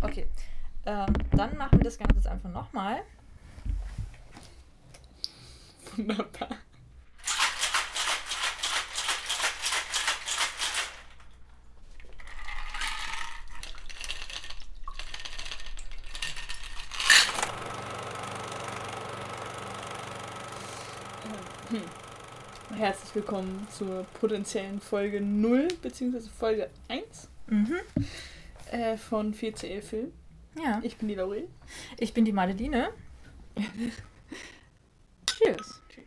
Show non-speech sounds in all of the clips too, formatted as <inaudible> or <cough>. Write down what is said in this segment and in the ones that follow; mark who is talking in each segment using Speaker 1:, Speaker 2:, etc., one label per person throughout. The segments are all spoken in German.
Speaker 1: Okay. Ähm, dann machen wir das Ganze jetzt einfach nochmal.
Speaker 2: Wunderbar. Hm. Herzlich willkommen zur potenziellen Folge 0 bzw. Folge 1
Speaker 1: Mhm.
Speaker 2: Äh, von 4CL Film.
Speaker 1: Ja.
Speaker 2: Ich bin die Laurel.
Speaker 1: Ich bin die Madeline. Cheers.
Speaker 2: Tschüss.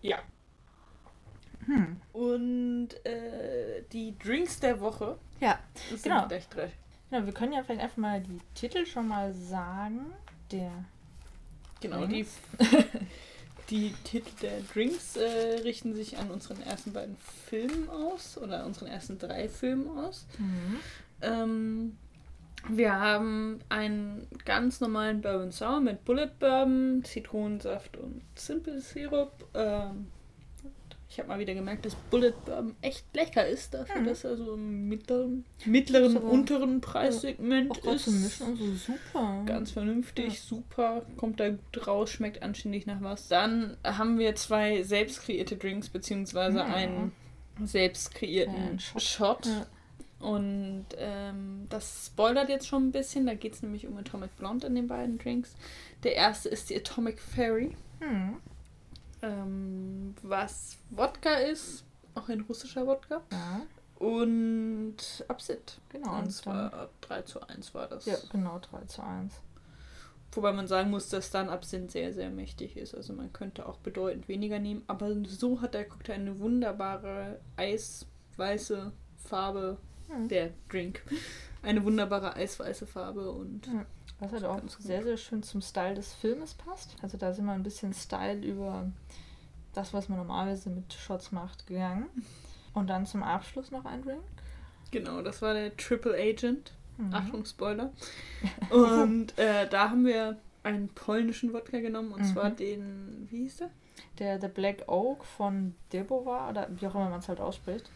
Speaker 2: Ja.
Speaker 1: Hm.
Speaker 2: Und äh, die Drinks der Woche
Speaker 1: Ja,
Speaker 2: sind
Speaker 1: Genau.
Speaker 2: gleich drei.
Speaker 1: genau. Wir können ja vielleicht einfach mal die Titel schon mal sagen. Der.
Speaker 2: Genau,
Speaker 1: Drinks.
Speaker 2: die <laughs> Titel der Drinks äh, richten sich an unseren ersten beiden Filmen aus oder unseren ersten drei Filmen aus.
Speaker 1: Mhm.
Speaker 2: Ähm, wir haben einen ganz normalen Bourbon Sour mit Bullet Bourbon, Zitronensaft und Simple Syrup. Ähm, ich habe mal wieder gemerkt, dass Bullet Bourbon echt lecker ist, dafür,
Speaker 1: Mhm.
Speaker 2: dass er so im mittleren, mittleren unteren Preissegment
Speaker 1: gerade
Speaker 2: ist.
Speaker 1: Mischen so super.
Speaker 2: Ganz vernünftig,
Speaker 1: Ja.
Speaker 2: super, kommt da gut raus, schmeckt anständig nach was. Dann haben wir zwei selbst kreierte Drinks, beziehungsweise
Speaker 1: Ja.
Speaker 2: einen selbst kreierten
Speaker 1: Ja, Shot.
Speaker 2: Shot.
Speaker 1: Ja.
Speaker 2: Und ähm, das spoilert jetzt schon ein bisschen. Da geht es nämlich um Atomic Blonde in den beiden Drinks. Der erste ist die Atomic Fairy,
Speaker 1: Hm.
Speaker 2: Ähm, was Wodka ist, auch ein russischer Wodka.
Speaker 1: Ja,
Speaker 2: Und Absinth.
Speaker 1: genau.
Speaker 2: Und zwar 3 zu 1 war das.
Speaker 1: ja, genau, 3 zu 1.
Speaker 2: Wobei man sagen muss, dass dann Absinth sehr, sehr mächtig ist. Also man könnte auch bedeutend weniger nehmen. Aber so hat der Cocktail eine wunderbare eisweiße Farbe.
Speaker 1: Hm.
Speaker 2: Der Drink. Eine wunderbare eisweiße Farbe und
Speaker 1: Ja. Was halt auch sehr, sehr schön zum Style des Filmes passt. Also da sind wir ein bisschen Style über das, was man normalerweise mit Shots macht, gegangen. Und dann zum Abschluss noch ein Drink.
Speaker 2: genau, das war der Triple Agent.
Speaker 1: Mhm.
Speaker 2: Achtung, Spoiler. <laughs> Und äh, da haben wir einen polnischen Wodka genommen und
Speaker 1: Mhm.
Speaker 2: zwar den, wie hieß der?
Speaker 1: Der, der Black Oak von Debova, oder wie auch immer man es halt ausspricht.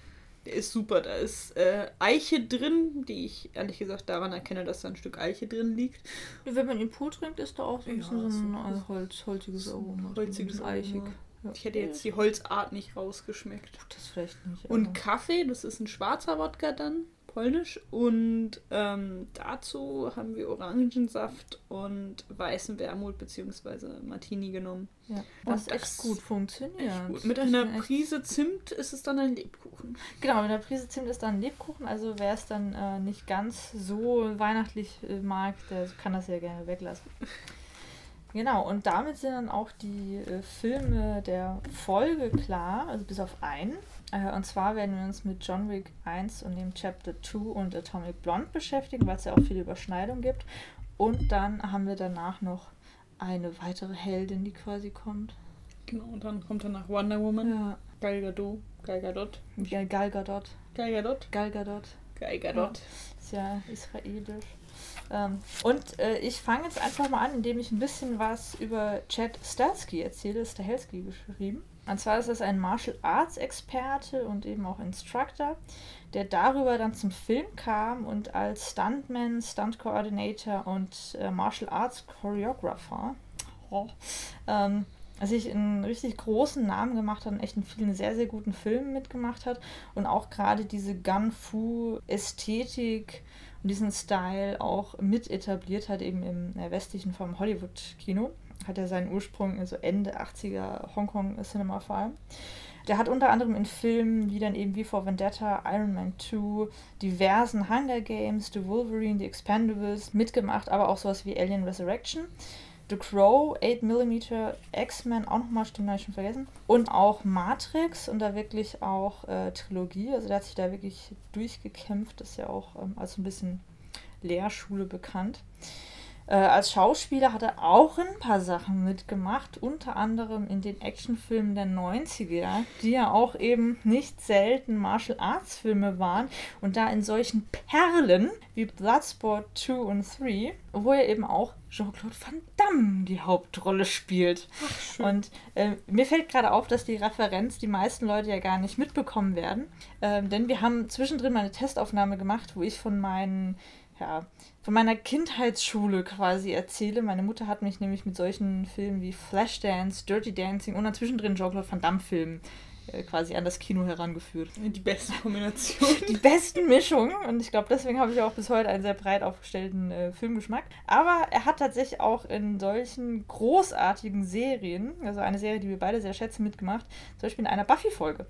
Speaker 2: Der ist super. Da ist äh, Eiche drin, die ich ehrlich gesagt daran erkenne, dass da ein Stück Eiche drin liegt.
Speaker 1: Wenn man ihn pur trinkt, ist da auch so ein
Speaker 2: Ja,
Speaker 1: bisschen so ein
Speaker 2: so-
Speaker 1: äh, Holz, holziges Aroma.
Speaker 2: holziges Aroma.
Speaker 1: Ja.
Speaker 2: Ich hätte jetzt die Holzart nicht rausgeschmeckt.
Speaker 1: Das vielleicht nicht.
Speaker 2: Und Kaffee, das ist ein schwarzer Wodka dann, polnisch. Und ähm, dazu haben wir Orangensaft und weißen Wermut bzw. Martini genommen.
Speaker 1: ja. Was echt
Speaker 2: das
Speaker 1: gut funktioniert.
Speaker 2: Echt gut. Mit einer Prise Zimt ist es dann ein Lebkuchen.
Speaker 1: Genau, mit der Prise Zimt ist dann Lebkuchen. Also wer es dann äh, nicht ganz so weihnachtlich äh, mag, der kann das ja gerne weglassen. Genau, und damit sind dann auch die äh, Filme der Folge klar, also bis auf einen. Äh, und zwar werden wir uns mit John Wick 1 und dem Chapter 2 und Atomic Blonde beschäftigen, weil es ja auch viele Überschneidungen gibt. Und dann haben wir danach noch eine weitere Heldin, die quasi kommt.
Speaker 2: Genau, und dann kommt danach Wonder Woman,
Speaker 1: Ja,
Speaker 2: Gal Gadot, Gal Gadot,
Speaker 1: Gal Gal Gadot.
Speaker 2: Gal Gadot,
Speaker 1: Gal Gadot.
Speaker 2: Gal Gadot.
Speaker 1: Ist ja israelisch. Ähm, und äh, ich fange jetzt einfach mal an, indem ich ein bisschen was über Chad Stahelski erzähle. Stahelski geschrieben. Und zwar ist das ein Martial Arts Experte und eben auch Instructor, der darüber dann zum Film kam und als Stuntman, Stunt Coordinator und äh, Martial Arts Choreographer oh, ähm, sich einen richtig großen Namen gemacht hat und echt in vielen sehr, sehr guten Filmen mitgemacht hat und auch gerade diese Gun-Fu-Ästhetik und diesen Style auch mit etabliert hat, eben im äh, westlichen vom Hollywood-Kino. Hat er seinen Ursprung, also Ende 80er Hongkong-Cinema vor allem. Der hat unter anderem in Filmen wie dann eben wie vor Vendetta, Iron Man 2, diversen Hunger Games, The Wolverine, The Expendables mitgemacht, aber auch sowas wie Alien Resurrection. The Crow, 8mm, X-Men, auch nochmal, stimmt, habe ich schon vergessen. Und auch Matrix und da wirklich auch äh, Trilogie. Also der hat sich da wirklich durchgekämpft, ist ja auch ähm, als ein bisschen Lehrschule bekannt. Äh, als Schauspieler hat er auch ein paar Sachen mitgemacht, unter anderem in den Actionfilmen der 90er, die ja auch eben nicht selten Martial Arts Filme waren und da in solchen Perlen wie Bloodsport 2 und 3, wo er eben auch Jean-Claude Van Damme die Hauptrolle spielt. Ach, und äh, mir fällt gerade auf, dass die Referenz die meisten Leute ja gar nicht mitbekommen werden. Äh, denn wir haben zwischendrin mal eine Testaufnahme gemacht, wo ich von meinen ja, von meiner Kindheitsschule quasi erzähle. Meine Mutter hat mich nämlich mit solchen Filmen wie Flashdance, Dirty Dancing und dazwischen drin Jean-Claude Van Damme-Filmen äh, quasi an das Kino herangeführt.
Speaker 2: Die beste Kombination. <laughs>
Speaker 1: Die besten Mischungen. Und ich glaube, deswegen habe ich auch bis heute einen sehr breit aufgestellten äh, Filmgeschmack. Aber er hat tatsächlich auch in solchen großartigen Serien, also eine Serie, die wir beide sehr schätzen, mitgemacht. Zum Beispiel in einer Buffy-Folge.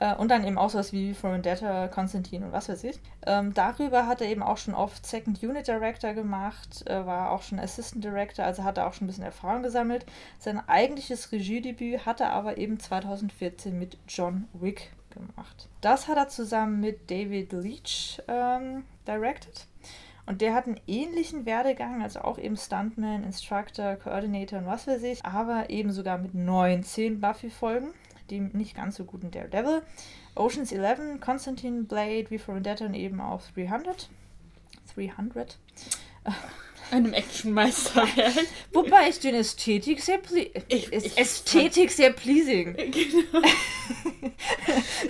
Speaker 1: Äh, und dann eben auch sowas wie For Vendetta, Konstantin und was weiß ich. Ähm, darüber hat er eben auch schon oft Second Unit Director gemacht, äh, war auch schon Assistant Director, also hat er auch schon ein bisschen Erfahrung gesammelt. Sein eigentliches Regiedebüt hat er aber eben 2014 mit John Wick gemacht. Das hat er zusammen mit David Leach ähm, directed. Und der hat einen ähnlichen Werdegang, also auch eben Stuntman, Instructor, Coordinator und was weiß ich, aber eben sogar mit 19 Buffy-Folgen dem nicht ganz so guten Daredevil. Oceans 11, Constantine, Blade, V for Vendetta und eben auch 300. 300.
Speaker 2: Einem Actionmeisterwerk.
Speaker 1: Wobei ich den Ästhetik sehr ich, ich Ästhetik sehr pleasing. <laughs> Genau.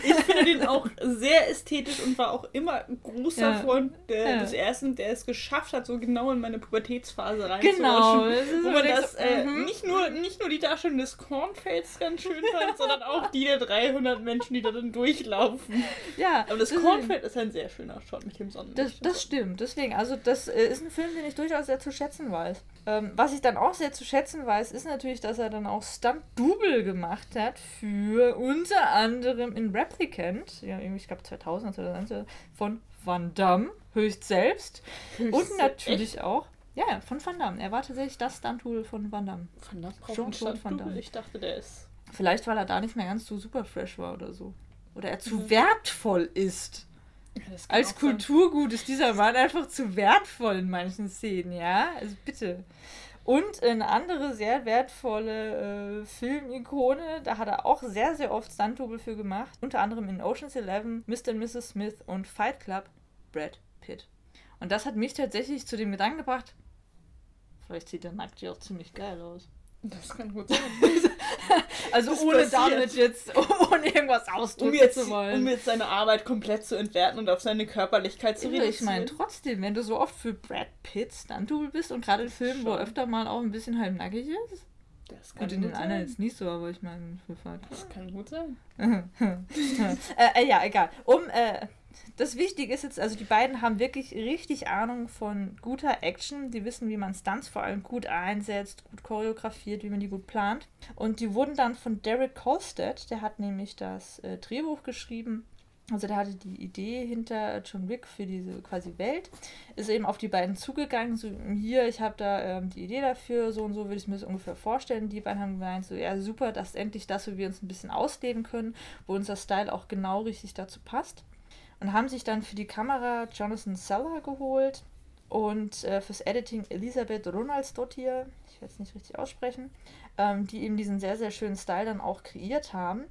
Speaker 2: ich finde den auch sehr ästhetisch und war auch immer ein großer ja. Freund der, ja. des ersten, der es geschafft hat, so genau in meine Pubertätsphase reinzurutschen. Genau. Wo man das äh, mhm. nicht, nur, nicht nur die Darstellung des Cornfelds ganz schön fand, sondern auch die der 300 Menschen, die da dann durchlaufen. Ja. Aber das Cornfeld ist ein sehr schöner Shot mit dem Sonnenlicht.
Speaker 1: Das, das stimmt. Deswegen, also das äh, ist ein Film, den ich durchaus sehr zu schätzen weiß. Ähm, was ich dann auch sehr zu schätzen weiß, ist natürlich, dass er dann auch Stunt-Double gemacht hat für unter anderem in Replicant, ja, irgendwie, ich glaube 2000 oder so, von Van Damme, höchst selbst. Höchst und natürlich echt? auch, ja, von Van Damme. Er war tatsächlich das Stunt-Double von Van Damme. Van Damme
Speaker 2: braucht Jean Van Damme. Ich dachte, der ist.
Speaker 1: Vielleicht, weil er da nicht mehr ganz so super fresh war oder so. Oder er zu mhm. wertvoll ist. Als Kulturgut ist dieser Mann einfach zu wertvoll in manchen Szenen, ja? Also bitte. Und eine andere sehr wertvolle äh, Filmikone, da hat er auch sehr, sehr oft Stunt-Double für gemacht. Unter anderem in Ocean's Eleven, Mr. und Mrs. Smith und Fight Club, Brad Pitt. Und das hat mich tatsächlich zu dem Gedanken gebracht, vielleicht sieht der nackt ja auch ziemlich geil aus.
Speaker 2: Das kann gut sein. <laughs>
Speaker 1: also ohne passiert. damit jetzt, <laughs> ohne irgendwas ausdrücken um jetzt, zu wollen.
Speaker 2: Um jetzt seine Arbeit komplett zu entwerten und auf seine Körperlichkeit zu reduzieren.
Speaker 1: Ich meine, trotzdem, wenn du so oft für Brad Pitt Stunt-Double bist und gerade in Filmen, wo er öfter mal auch ein bisschen halb nackig ist. Das kann gut, in den sein. anderen jetzt nicht so, aber ich meine, für Fahrt.
Speaker 2: Das kann gut sein. <laughs>
Speaker 1: äh, äh, ja, egal. Um äh, das Wichtige ist jetzt, also die beiden haben wirklich richtig Ahnung von guter Action. Die wissen, wie man Stunts vor allem gut einsetzt, gut choreografiert, wie man die gut plant. Und die wurden dann von Derek Kolstad, der hat nämlich das äh, Drehbuch geschrieben. Also der hatte die Idee hinter John Wick für diese quasi Welt, ist eben auf die beiden zugegangen, so hier, ich habe da ähm, die Idee dafür, so und so würde ich mir das ungefähr vorstellen. Die beiden haben gemeint, so ja super, das ist endlich das, wo wir uns ein bisschen ausleben können, wo unser Style auch genau richtig dazu passt und haben sich dann für die Kamera Jonathan Seller geholt und äh, fürs Editing Elisabeth Ronaldsdottir, ich werde es nicht richtig aussprechen, ähm, die eben diesen sehr, sehr schönen Style dann auch kreiert haben.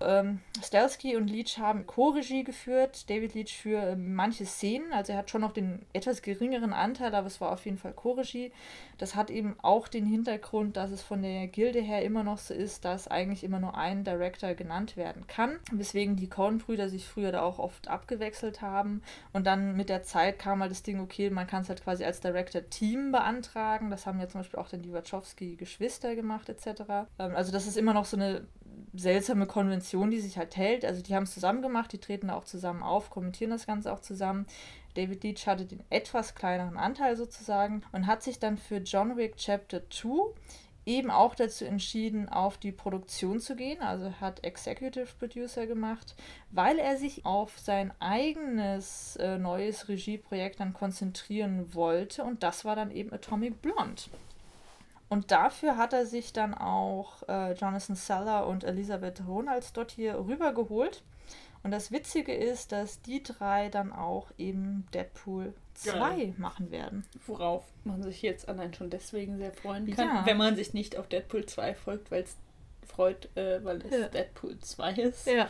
Speaker 1: Ähm, Stelsky und Leach haben Co-Regie geführt, David Leach für äh, manche Szenen, also er hat schon noch den etwas geringeren Anteil, aber es war auf jeden Fall Co-Regie. Das hat eben auch den Hintergrund, dass es von der Gilde her immer noch so ist, dass eigentlich immer nur ein Director genannt werden kann, weswegen die Coen-Brüder sich früher da auch oft abgewechselt haben und dann mit der Zeit kam halt das Ding, okay, man kann es halt quasi als Director-Team beantragen, das haben ja zum Beispiel auch dann die Wachowski-Geschwister gemacht etc. Ähm, also das ist immer noch so eine seltsame Konvention, die sich halt hält. Also die haben es zusammen gemacht, die treten da auch zusammen auf, kommentieren das Ganze auch zusammen. David Leach hatte den etwas kleineren Anteil sozusagen und hat sich dann für John Wick Chapter 2 eben auch dazu entschieden, auf die Produktion zu gehen, also hat Executive Producer gemacht, weil er sich auf sein eigenes äh, neues Regieprojekt dann konzentrieren wollte und das war dann eben Atomic Blonde. Und dafür hat er sich dann auch äh, Jonathan Seller und Elisabeth Ronalds dort hier rübergeholt. Und das Witzige ist, dass die drei dann auch eben Deadpool 2
Speaker 2: Geil.
Speaker 1: machen werden.
Speaker 2: Worauf man sich jetzt allein schon deswegen sehr freuen kann,
Speaker 1: Ja.
Speaker 2: wenn man sich nicht auf Deadpool 2 folgt, weil es freut, äh, weil es
Speaker 1: Ja.
Speaker 2: Deadpool 2 ist.
Speaker 1: Ja.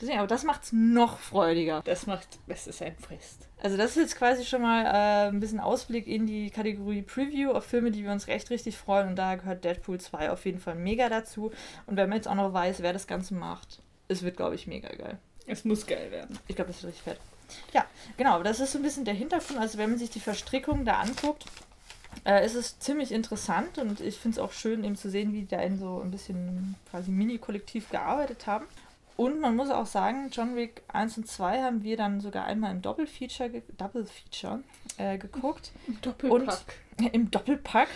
Speaker 1: Deswegen, aber das macht es noch freudiger.
Speaker 2: Das macht, das ist ein Fest.
Speaker 1: Also das ist jetzt quasi schon mal äh, ein bisschen Ausblick in die Kategorie Preview auf Filme, die wir uns recht richtig freuen. Und da gehört Deadpool 2 auf jeden Fall mega dazu. Und wenn man jetzt auch noch weiß, wer das Ganze macht, es wird, glaube ich, mega geil.
Speaker 2: Es muss geil werden.
Speaker 1: Ich glaube, das wird richtig fett. Ja, genau, das ist so ein bisschen der Hintergrund. Also wenn man sich die Verstrickung da anguckt, äh, ist es ziemlich interessant und ich finde es auch schön, eben zu sehen, wie die da in so ein bisschen quasi Mini-Kollektiv gearbeitet haben. Und man muss auch sagen, John Wick 1 und 2 haben wir dann sogar einmal im Doppelfeature, ge Double Feature, äh, geguckt. <laughs>
Speaker 2: Doppelpack. <laughs>
Speaker 1: Im Doppelpack.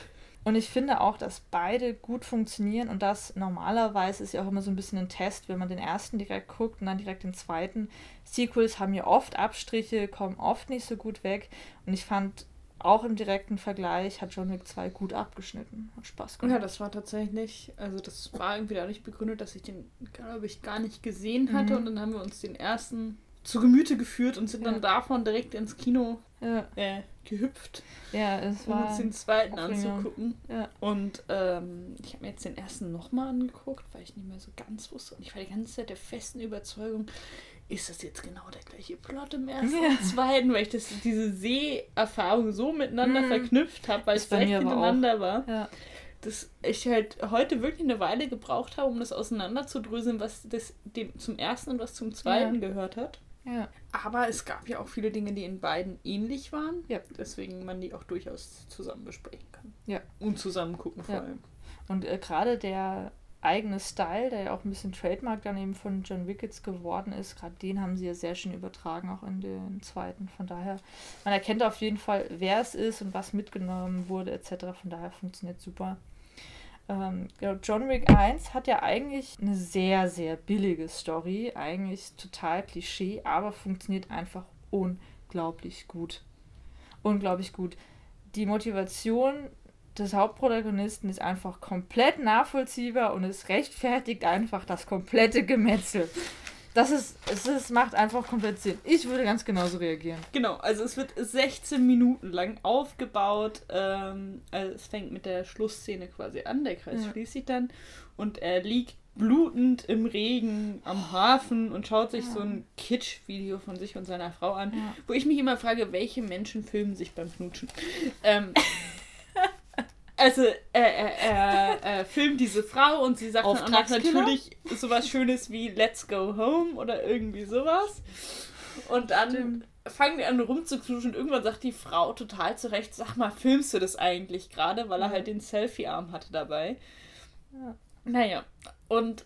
Speaker 1: Und ich finde auch, dass beide gut funktionieren und das normalerweise ist ja auch immer so ein bisschen ein Test, wenn man den ersten direkt guckt und dann direkt den zweiten. Sequels haben ja oft Abstriche, kommen oft nicht so gut weg und ich fand auch im direkten Vergleich hat John Wick 2 gut abgeschnitten. Hat Spaß
Speaker 2: Ja,
Speaker 1: gemacht.
Speaker 2: das war tatsächlich, also das war irgendwie dadurch begründet, dass ich den, glaube ich, gar nicht gesehen hatte.
Speaker 1: Mhm.
Speaker 2: Und dann haben wir uns den ersten zu Gemüte geführt und sind
Speaker 1: Ja.
Speaker 2: dann davon direkt ins Kino
Speaker 1: Ja,
Speaker 2: äh, gehüpft,
Speaker 1: ja es
Speaker 2: um
Speaker 1: war.
Speaker 2: uns den zweiten anzugucken.
Speaker 1: Ja.
Speaker 2: Und ähm, ich habe mir jetzt den ersten nochmal angeguckt, weil ich nicht mehr so ganz wusste. Und ich war die ganze Zeit der festen Überzeugung, ist das jetzt genau der gleiche Plot im ersten
Speaker 1: Ja.
Speaker 2: und zweiten, weil ich das, diese Seherfahrung so miteinander
Speaker 1: Mhm.
Speaker 2: verknüpft habe, weil es direkt
Speaker 1: auch.
Speaker 2: hintereinander war
Speaker 1: Ja.
Speaker 2: dass ich halt heute wirklich eine Weile gebraucht habe, um das auseinanderzudröseln, was das dem zum ersten und was zum zweiten gehört hat.
Speaker 1: ja.
Speaker 2: Aber es gab ja auch viele Dinge, die in beiden ähnlich waren.
Speaker 1: Ja.
Speaker 2: Deswegen man die auch durchaus zusammen besprechen kann.
Speaker 1: Ja.
Speaker 2: Und zusammen gucken vor
Speaker 1: Ja.
Speaker 2: allem.
Speaker 1: Und äh, gerade der eigene Style, der ja auch ein bisschen Trademark dann eben von John Wickets geworden ist, gerade den haben sie ja sehr schön übertragen, auch in den zweiten. Von daher, man erkennt auf jeden Fall, wer es ist und was mitgenommen wurde, etc. Von daher funktioniert super. Ähm, ja, John Wick 1 hat ja eigentlich eine sehr, sehr billige Story, eigentlich total Klischee, aber funktioniert einfach unglaublich gut. Unglaublich gut. Die Motivation des Hauptprotagonisten ist einfach komplett nachvollziehbar und es rechtfertigt einfach das komplette Gemetzel. Das ist, es ist, macht einfach komplett Sinn. Ich würde ganz genauso reagieren.
Speaker 2: Genau, also es wird 16 Minuten lang aufgebaut. Ähm, also es fängt mit der Schlussszene quasi an, der Kreis
Speaker 1: Ja.
Speaker 2: schließt sich dann und er liegt blutend im Regen am Hafen und schaut sich so ein Kitsch-Video von sich und seiner Frau an,
Speaker 1: Ja.
Speaker 2: wo ich mich immer frage, welche Menschen filmen sich beim Knutschen. ähm, also er, er, er, er filmt diese Frau und sie sagt dann natürlich sowas Schönes wie Let's go home oder irgendwie sowas. Und dann
Speaker 1: Stimmt.
Speaker 2: fangen die an rumzuknuschen und irgendwann sagt die Frau total zurecht, sag mal, filmst du das eigentlich gerade, weil er
Speaker 1: Ja.
Speaker 2: halt den Selfie-Arm hatte dabei.
Speaker 1: Ja.
Speaker 2: Naja, und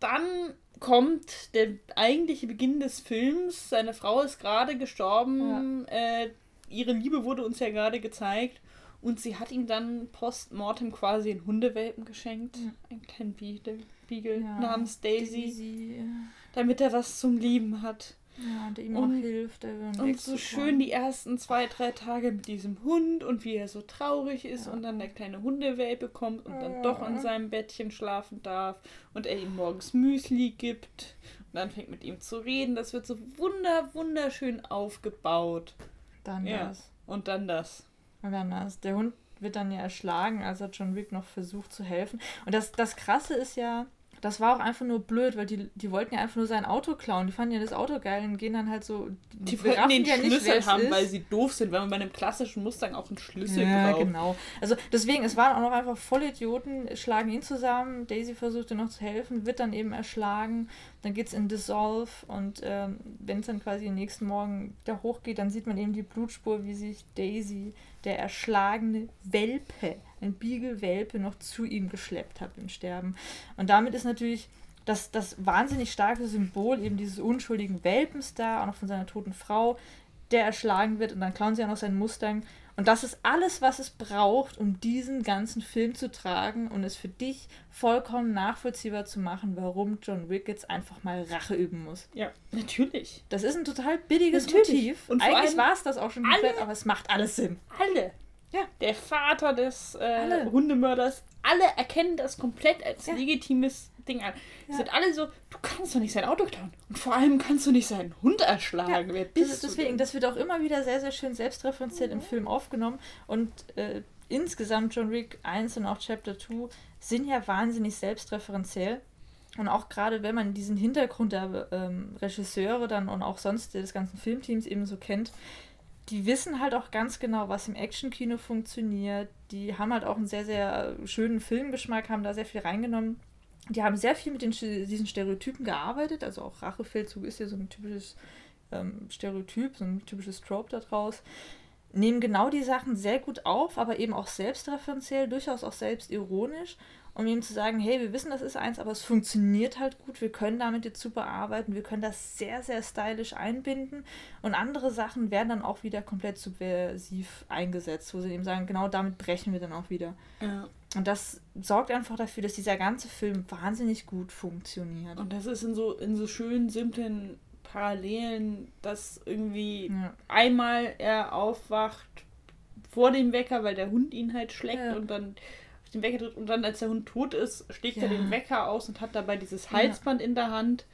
Speaker 2: dann kommt der eigentliche Beginn des Films. Seine Frau ist gerade gestorben. Äh, ihre Liebe wurde uns ja gerade gezeigt. Und sie hat ihm dann postmortem quasi einen Hundewelpen geschenkt.
Speaker 1: Ja.
Speaker 2: Einen kleinen Beagle, Beagle
Speaker 1: Ja,
Speaker 2: namens Daisy,
Speaker 1: Daisy,
Speaker 2: damit er was zum Lieben hat.
Speaker 1: ja, der ihm
Speaker 2: Und-
Speaker 1: auch hilft.
Speaker 2: Und so schön die ersten zwei, drei Tage mit diesem Hund und wie er so traurig ist
Speaker 1: Ja.
Speaker 2: und dann der kleine Hundewelpe kommt und dann doch in seinem Bettchen schlafen darf und er ihm morgens Müsli gibt und dann fängt mit ihm zu reden. Das wird so wunder, wunderschön aufgebaut.
Speaker 1: Dann
Speaker 2: Ja.
Speaker 1: das.
Speaker 2: Und dann das.
Speaker 1: Und dann das. Der Hund wird dann ja erschlagen, als er John Wick noch versucht zu helfen. Und das, das Krasse ist ja, das war auch einfach nur blöd, weil die, die wollten ja einfach nur sein Auto klauen. Die fanden ja das Auto geil und gehen dann halt so.
Speaker 2: Die wollten den
Speaker 1: ja nicht,
Speaker 2: Schlüssel
Speaker 1: es
Speaker 2: haben,
Speaker 1: ist.
Speaker 2: weil sie doof sind, weil man bei einem klassischen Mustang auch einen Schlüssel
Speaker 1: Ja,
Speaker 2: braucht.
Speaker 1: genau. Also deswegen, es waren auch noch einfach Vollidioten, schlagen ihn zusammen. Daisy versucht ihm noch zu helfen, wird dann eben erschlagen. Dann geht es in Dissolve und ähm, wenn es dann quasi den nächsten Morgen wieder hochgeht, dann sieht man eben die Blutspur, wie sich Daisy, der erschlagene Welpe, ein Beagle-Welpe, noch zu ihm geschleppt hat im Sterben. Und damit ist natürlich das, das wahnsinnig starke Symbol eben dieses unschuldigen Welpens da, auch noch von seiner toten Frau, der erschlagen wird und dann klauen sie ja noch seinen Mustang. Und das ist alles, was es braucht, um diesen ganzen Film zu tragen und es für dich vollkommen nachvollziehbar zu machen, warum John Wick jetzt einfach mal Rache üben muss.
Speaker 2: Ja, natürlich.
Speaker 1: Das ist ein total billiges
Speaker 2: Natürlich.
Speaker 1: Motiv.
Speaker 2: Und
Speaker 1: Eigentlich war es das auch schon
Speaker 2: alle-
Speaker 1: komplett, aber es macht alles Sinn.
Speaker 2: Alle, ja. der Vater des äh, Hundemörders. Alle erkennen das komplett als ja. legitimes Ding an. Ja. Sind alle so, du kannst doch nicht sein Auto klauen. Und vor allem kannst du nicht seinen Hund erschlagen. Ja, Wer
Speaker 1: bist das, deswegen, das wird auch immer wieder sehr, sehr schön selbstreferenziert mhm. im Film aufgenommen. Und äh, insgesamt John Wick 1 und auch Chapter 2 sind ja wahnsinnig selbstreferenziell. Und auch gerade wenn man diesen Hintergrund der ähm, Regisseure dann und auch sonst des ganzen Filmteams eben so kennt, die wissen halt auch ganz genau, was im Actionkino funktioniert. Die haben halt auch einen sehr, sehr schönen Filmgeschmack, haben da sehr viel reingenommen. Die haben sehr viel mit den, diesen Stereotypen gearbeitet. Also auch Rachefeldzug ist ja so ein typisches ähm, Stereotyp, so ein typisches Trope daraus. Nehmen genau die Sachen sehr gut auf, aber eben auch selbstreferenziell, durchaus auch selbstironisch um ihm zu sagen, hey, wir wissen, das ist eins, aber es funktioniert halt gut, wir können damit jetzt super arbeiten, wir können das sehr, sehr stylisch einbinden und andere Sachen werden dann auch wieder komplett subversiv eingesetzt, wo sie eben sagen, genau damit brechen wir dann auch wieder. Ja. Und das sorgt einfach dafür, dass dieser ganze Film wahnsinnig gut funktioniert.
Speaker 2: Und das ist in so, in so schönen, simplen Parallelen, dass irgendwie ja. einmal er aufwacht vor dem Wecker, weil der Hund ihn halt schlägt ja. und dann den Wecker drückt und dann, als der Hund tot ist, schlägt ja. er den Wecker aus und hat dabei dieses Halsband in der Hand.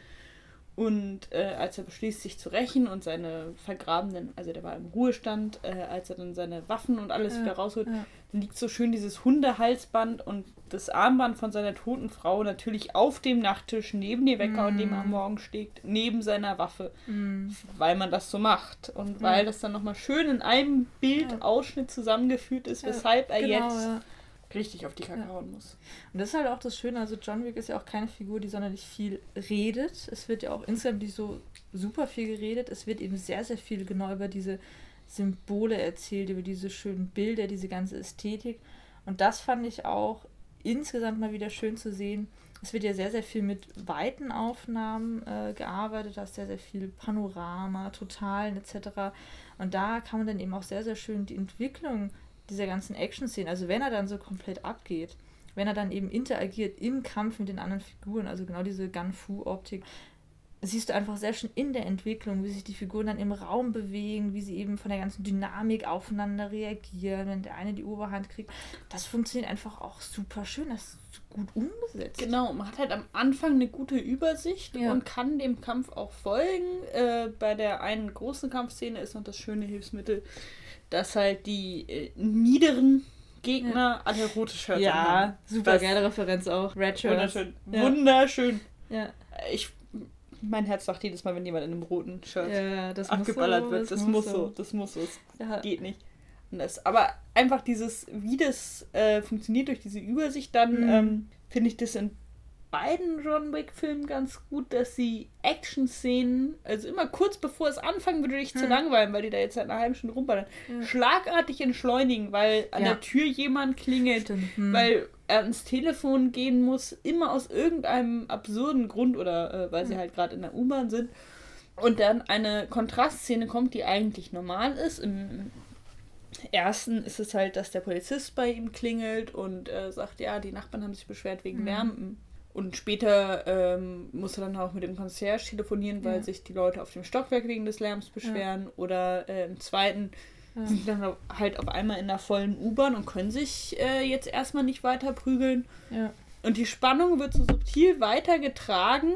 Speaker 2: Und äh, als er beschließt, sich zu rächen und seine vergrabenen, also der war im Ruhestand, äh, als er dann seine Waffen und alles ja, wieder rausholt, ja. dann liegt so schön dieses Hundehalsband und das Armband von seiner toten Frau natürlich auf dem Nachttisch neben dem Wecker, mm. und dem er am Morgen steht, neben seiner Waffe, mm. weil man das so macht und weil ja. das dann nochmal schön in einem Bildausschnitt zusammengeführt ist, weshalb er genau, jetzt richtig auf die Kacke ja. hauen muss.
Speaker 1: Und das ist halt auch das Schöne, also John Wick ist ja auch keine Figur, die sonderlich viel redet. Es wird ja auch insgesamt nicht so super viel geredet. Es wird eben sehr, sehr viel genau über diese Symbole erzählt, über diese schönen Bilder, diese ganze Ästhetik. Und das fand ich auch insgesamt mal wieder schön zu sehen. Es wird ja sehr, sehr viel mit weiten Aufnahmen äh, gearbeitet, da ist sehr, sehr viel Panorama, Totalen etc. Und da kann man dann eben auch sehr, sehr schön die Entwicklung dieser ganzen Action-Szenen, also wenn er dann so komplett abgeht, wenn er dann eben interagiert im Kampf mit den anderen Figuren, also genau diese Gun-Fu-Optik, siehst du einfach sehr schön in der Entwicklung, wie sich die Figuren dann im Raum bewegen, wie sie eben von der ganzen Dynamik aufeinander reagieren, wenn der eine die Oberhand kriegt. Das funktioniert einfach auch super schön, das ist gut umgesetzt.
Speaker 2: Genau, man hat halt am Anfang eine gute Übersicht ja. und kann dem Kampf auch folgen. Äh, bei der einen großen Kampfszene ist noch das schöne Hilfsmittel, dass halt die äh, niederen Gegner ja. alle rote Shirts
Speaker 1: ja, haben. Ja, super geile Referenz auch.
Speaker 2: Red Shirts. Wunderschön. Ja. Wunderschön. Ja. Ich, mein Herz sagt jedes Mal, wenn jemand in einem roten Shirt ja, abgeballert so, wird. Das, das muss so. so. Das muss so. Das geht nicht. Das, aber einfach dieses, wie das äh, funktioniert durch diese Übersicht, dann mhm. ähm, finde ich das in beiden John Wick-Filmen ganz gut, dass sie Action-Szenen, also immer kurz bevor es anfangen würde, dich hm. zu langweilen, weil die da jetzt seit einer halben Stunde rumballern, ja. schlagartig entschleunigen, weil an ja. der Tür jemand klingelt, hm. weil er ans Telefon gehen muss, immer aus irgendeinem absurden Grund oder äh, weil hm. sie halt gerade in der U-Bahn sind. Und dann eine Kontrastszene kommt, die eigentlich normal ist. Im ersten ist es halt, dass der Polizist bei ihm klingelt und äh, sagt, ja, die Nachbarn haben sich beschwert wegen mhm. Lärm und später ähm, muss er dann auch mit dem Concierge telefonieren, weil ja. sich die Leute auf dem Stockwerk wegen des Lärms beschweren. Ja. Oder äh, im zweiten ja. sind dann halt auf einmal in der vollen U-Bahn und können sich äh, jetzt erstmal nicht weiter prügeln. Und die Spannung wird so subtil weitergetragen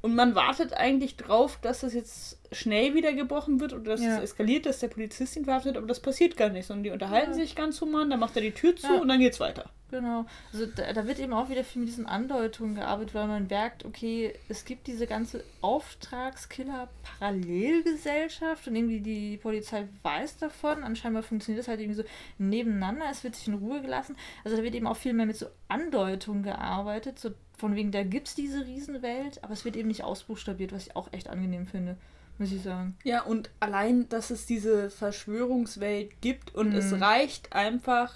Speaker 2: und man wartet eigentlich drauf, dass das jetzt schnell wieder gebrochen wird oder dass es eskaliert, dass der Polizist ihn verhaftet, aber das passiert gar nicht, sondern die unterhalten sich ganz human, dann macht er die Tür zu und dann geht's weiter.
Speaker 1: Genau. Also da, da, wird eben auch wieder viel mit diesen Andeutungen gearbeitet, weil man merkt, okay, es gibt diese ganze Auftragskiller-Parallelgesellschaft und irgendwie die Polizei weiß davon. Anscheinend funktioniert das halt irgendwie so nebeneinander, es wird sich in Ruhe gelassen. Also da wird eben auch viel mehr mit so Andeutungen gearbeitet, so von wegen, da gibt es diese Riesenwelt, aber es wird eben nicht ausbuchstabiert, was ich auch echt angenehm finde muss ich sagen.
Speaker 2: Ja, und allein, dass es diese Verschwörungswelt gibt und mhm. es reicht einfach,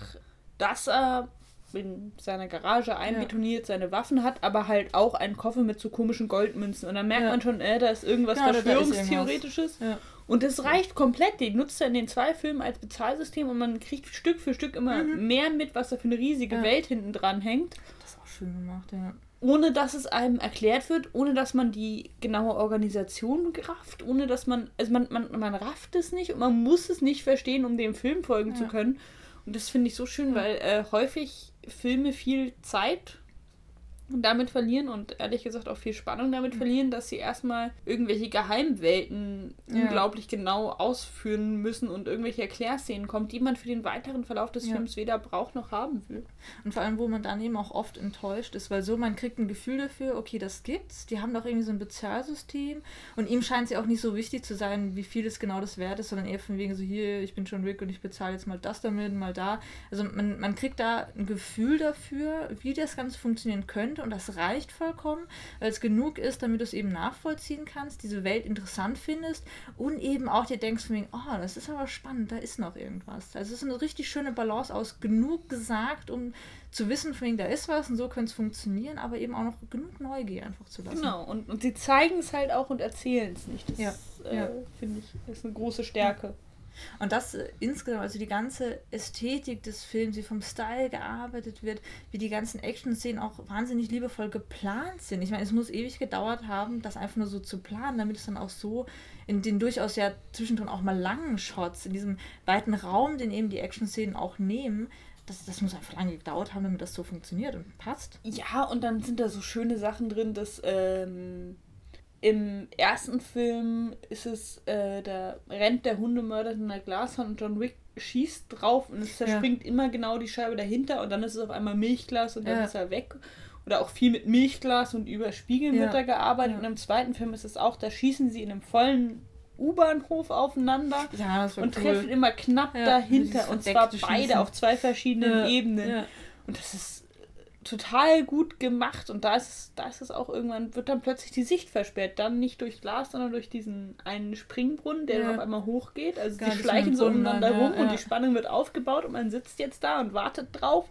Speaker 2: dass er in seiner Garage einbetoniert, ja. seine Waffen hat, aber halt auch einen Koffer mit so komischen Goldmünzen. Und dann merkt ja. man schon, äh, da ist irgendwas ja, Verschwörungstheoretisches. Ja. Und das reicht komplett. Die nutzt er in den zwei Filmen als Bezahlsystem und man kriegt Stück für Stück immer mhm. mehr mit, was da für eine riesige Welt hinten dran hängt.
Speaker 1: Das ist auch schön gemacht, ja.
Speaker 2: Ohne dass es einem erklärt wird, ohne dass man die genaue Organisation rafft, ohne dass man, also man, man, man rafft es nicht und man muss es nicht verstehen, um dem Film folgen zu können. Und das finde ich so schön, weil äh, häufig Filme viel Zeit damit verlieren und ehrlich gesagt auch viel Spannung damit verlieren, dass sie erstmal irgendwelche Geheimwelten ja. unglaublich genau ausführen müssen und irgendwelche Erklärszenen kommen, die man für den weiteren Verlauf des ja. Films weder braucht noch haben will.
Speaker 1: Und vor allem, wo man dann eben auch oft enttäuscht ist, weil so man kriegt ein Gefühl dafür, okay, das gibt's, die haben doch irgendwie so ein Bezahlsystem und ihm scheint es ja auch nicht so wichtig zu sein, wie viel es genau das wert ist, sondern eher von wegen so, hier, ich bin schon Rick und ich bezahle jetzt mal das damit, mal da. Also man, man kriegt da ein Gefühl dafür, wie das Ganze funktionieren könnte und das reicht vollkommen, weil es genug ist, damit du es eben nachvollziehen kannst, diese Welt interessant findest und eben auch dir denkst von wegen, oh, das ist aber spannend, da ist noch irgendwas. Also es ist eine richtig schöne Balance aus genug gesagt, um zu wissen, von wegen, da ist was und so könnte es funktionieren, aber eben auch noch genug Neugier einfach zu lassen.
Speaker 2: Genau, und, und sie zeigen es halt auch und erzählen es nicht. Das ja. äh, ja. finde ich, ist eine große Stärke. Ja.
Speaker 1: Und das äh, insgesamt, also die ganze Ästhetik des Films, wie vom Style gearbeitet wird, wie die ganzen Action-Szenen auch wahnsinnig liebevoll geplant sind. Ich meine, es muss ewig gedauert haben, das einfach nur so zu planen, damit es dann auch so in den durchaus ja zwischendrin auch mal langen Shots, in diesem weiten Raum, den eben die Action-Szenen auch nehmen, das, das muss einfach lange gedauert haben, damit das so funktioniert und passt.
Speaker 2: Ja, und dann sind da so schöne Sachen drin, dass ähm, im ersten Film ist es, äh, da rennt der Hundemörder in einer Glaswand und John Wick schießt drauf und es zerspringt ja. immer genau die Scheibe dahinter und dann ist es auf einmal Milchglas und dann ja. ist er weg. Oder auch viel mit Milchglas und über Spiegeln ja. wird da gearbeitet. Und im zweiten Film ist es auch, da schießen sie in einem vollen U-Bahnhof aufeinander und cool. treffen immer knapp dahinter. Und zwar beide Schießen. auf zwei verschiedenen Ebenen. Und das ist total gut gemacht und da ist es, da ist es auch irgendwann, wird dann plötzlich die Sicht versperrt. Dann nicht durch Glas, sondern durch diesen einen Springbrunnen, der ja. dann auf einmal hochgeht. Also Gar die schleichen so umeinander ja, rum ja. und die Spannung wird aufgebaut und man sitzt jetzt da und wartet drauf,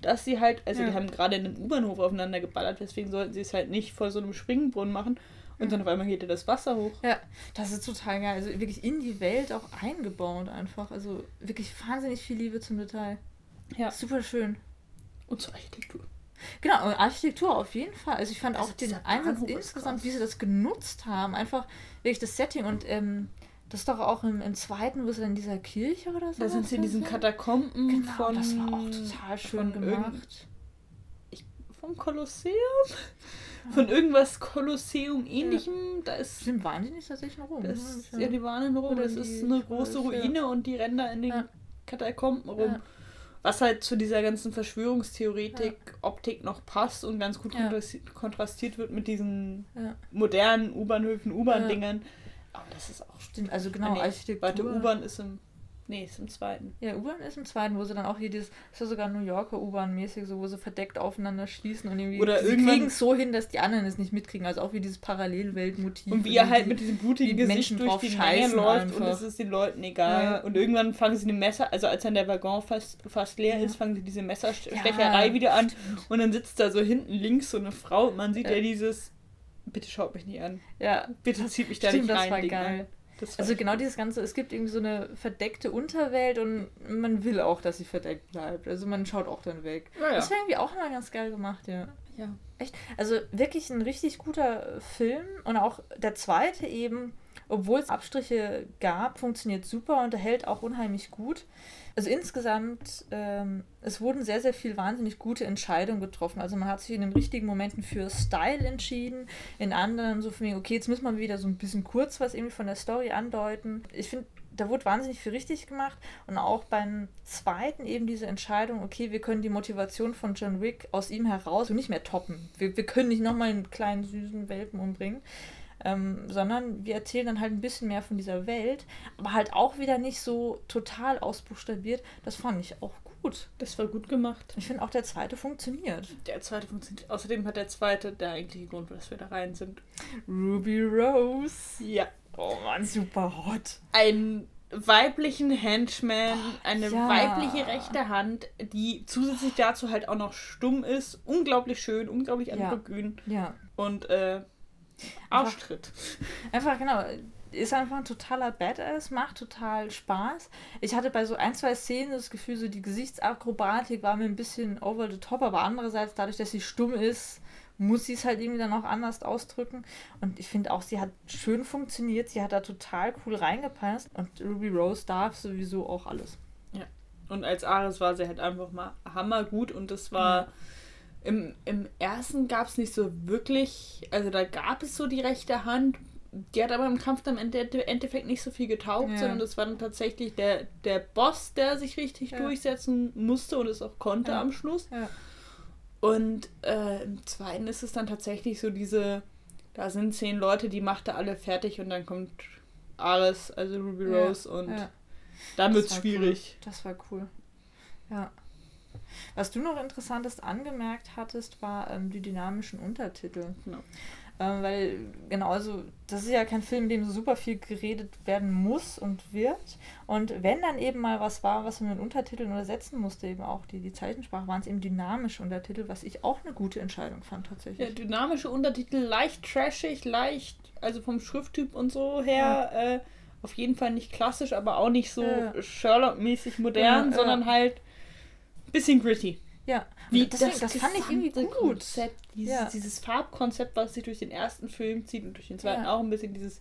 Speaker 2: dass sie halt, also die haben gerade in den U-Bahnhof aufeinander geballert, deswegen sollten sie es halt nicht vor so einem Springbrunnen machen. Und dann auf einmal geht das Wasser hoch.
Speaker 1: Ja, das ist total geil. Also wirklich in die Welt auch eingebaut einfach. Also wirklich wahnsinnig viel Liebe zum Detail. Ja. Super schön.
Speaker 2: Und zur Architektur.
Speaker 1: Genau, Architektur auf jeden Fall. Also ich fand also auch den Einsatz insgesamt, wie sie das genutzt haben, einfach wirklich das Setting und ähm, das ist doch auch im, im zweiten, wo sie dann in dieser Kirche oder so.
Speaker 2: Da sind sie in diesen Katakomben
Speaker 1: genau, von. Das war auch total schön gemacht.
Speaker 2: Ich, vom Kolosseum? Von irgendwas Kolosseum ähnlichem. Ja. Da ist.
Speaker 1: Sind wahnsinnig tatsächlich noch rum.
Speaker 2: Das, ja, die waren in Rom. Das ist eine große Ruine und die rennen da in den ja. Katakomben rum. Was halt zu dieser ganzen Verschwörungstheoretik, ja. Optik noch passt und ganz gut ja. kontrastiert wird mit diesen ja. modernen U-Bahnhöfen, U-Bahn-Dingern. Aber das ist auch.
Speaker 1: Stimmt, also genau,
Speaker 2: Architektur. Warte, U-Bahn ist im Nee, ist im zweiten.
Speaker 1: Ja, U-Bahn ist im zweiten, wo sie dann auch hier dieses, ist ja sogar New Yorker U-Bahn-mäßig, so wo sie verdeckt aufeinander schließen und irgendwie
Speaker 2: Oder
Speaker 1: sie kriegen es so hin, dass die anderen es nicht mitkriegen. Also auch wie dieses Parallelweltmotiv.
Speaker 2: Und wie er halt mit diesem blutigen Gesicht Menschen durch die Menge läuft einfach. und es ist den Leuten egal. Ja. Und irgendwann fangen sie eine Messer, also als dann der Waggon fast, fast leer ja. ist, fangen sie diese Messerstecherei ja, wieder an. Stimmt. Und dann sitzt da so hinten links so eine Frau und man sieht ja, dieses, bitte schaut mich nicht an. Ja. Bitte zieht mich da stimmt, nicht rein. Das war geil.
Speaker 1: Also genau dieses Ganze, es gibt irgendwie so eine verdeckte Unterwelt und man will auch, dass sie verdeckt bleibt. Also man schaut auch dann weg. Ja, ja. Das wäre irgendwie auch mal ganz geil gemacht, ja.
Speaker 2: Ja.
Speaker 1: Echt? Also wirklich ein richtig guter Film und auch der zweite eben, obwohl es Abstriche gab, funktioniert super und erhält auch unheimlich gut. Also insgesamt, ähm, es wurden sehr, sehr viel wahnsinnig gute Entscheidungen getroffen. Also man hat sich in den richtigen Momenten für Style entschieden, in anderen so von mir, okay, jetzt müssen wir wieder so ein bisschen kurz was irgendwie von der Story andeuten. Ich finde, da wurde wahnsinnig viel richtig gemacht und auch beim zweiten eben diese Entscheidung, okay, wir können die Motivation von John Wick aus ihm heraus nicht mehr toppen. Wir, wir können nicht nochmal einen kleinen süßen Welpen umbringen ähm, sondern wir erzählen dann halt ein bisschen mehr von dieser Welt, aber halt auch wieder nicht so total ausbuchstabiert. Das fand ich auch gut.
Speaker 2: Das war gut gemacht.
Speaker 1: Ich finde auch der zweite funktioniert.
Speaker 2: Der zweite funktioniert. Außerdem hat der zweite der eigentliche Grund, dass wir da rein sind.
Speaker 1: Ruby Rose.
Speaker 2: Ja.
Speaker 1: Oh Mann, super hot.
Speaker 2: Ein weiblichen Henchman, eine ja. weibliche rechte Hand, die zusätzlich dazu halt auch noch stumm ist, unglaublich schön, unglaublich androgyn.
Speaker 1: Ja. ja.
Speaker 2: Und äh, Arschtritt.
Speaker 1: Einfach, genau. Ist einfach ein totaler Badass, macht total Spaß. Ich hatte bei so ein, zwei Szenen das Gefühl, so die Gesichtsakrobatik war mir ein bisschen over the top, aber andererseits, dadurch, dass sie stumm ist, muss sie es halt irgendwie dann auch anders ausdrücken. Und ich finde auch, sie hat schön funktioniert, sie hat da total cool reingepasst. Und Ruby Rose darf sowieso auch alles.
Speaker 2: Ja. Und als Ares war sie halt einfach mal hammergut und das war. Mhm. Im, Im ersten gab es nicht so wirklich, also da gab es so die rechte Hand, die hat aber im Kampf dann im Endeffekt nicht so viel getaugt, ja. sondern das war dann tatsächlich der, der Boss, der sich richtig ja. durchsetzen musste und es auch konnte ja. am Schluss. Und äh, im zweiten ist es dann tatsächlich so diese, da sind zehn Leute, die macht er alle fertig und dann kommt Ares, also Ruby Rose und dann wird es schwierig.
Speaker 1: Cool. Das war cool. Ja. Was du noch Interessantes angemerkt hattest, war ähm, die dynamischen Untertitel. Genau. Ähm, weil, genau, also das ist ja kein Film, in dem so super viel geredet werden muss und wird. Und wenn dann eben mal was war, was man mit Untertiteln übersetzen musste, eben auch die, die Zeichensprache, waren es eben dynamische Untertitel, was ich auch eine gute Entscheidung fand tatsächlich.
Speaker 2: Ja, dynamische Untertitel, leicht trashig, leicht, also vom Schrifttyp und so her, ja. äh, auf jeden Fall nicht klassisch, aber auch nicht so ja. Sherlock-mäßig modern, ja, sondern halt bisschen gritty. Ja, Wie, deswegen, das, das fand ich irgendwie gut. Konzept, dieses, ja. dieses Farbkonzept, was sich durch den ersten Film zieht und durch den zweiten ja. auch ein bisschen dieses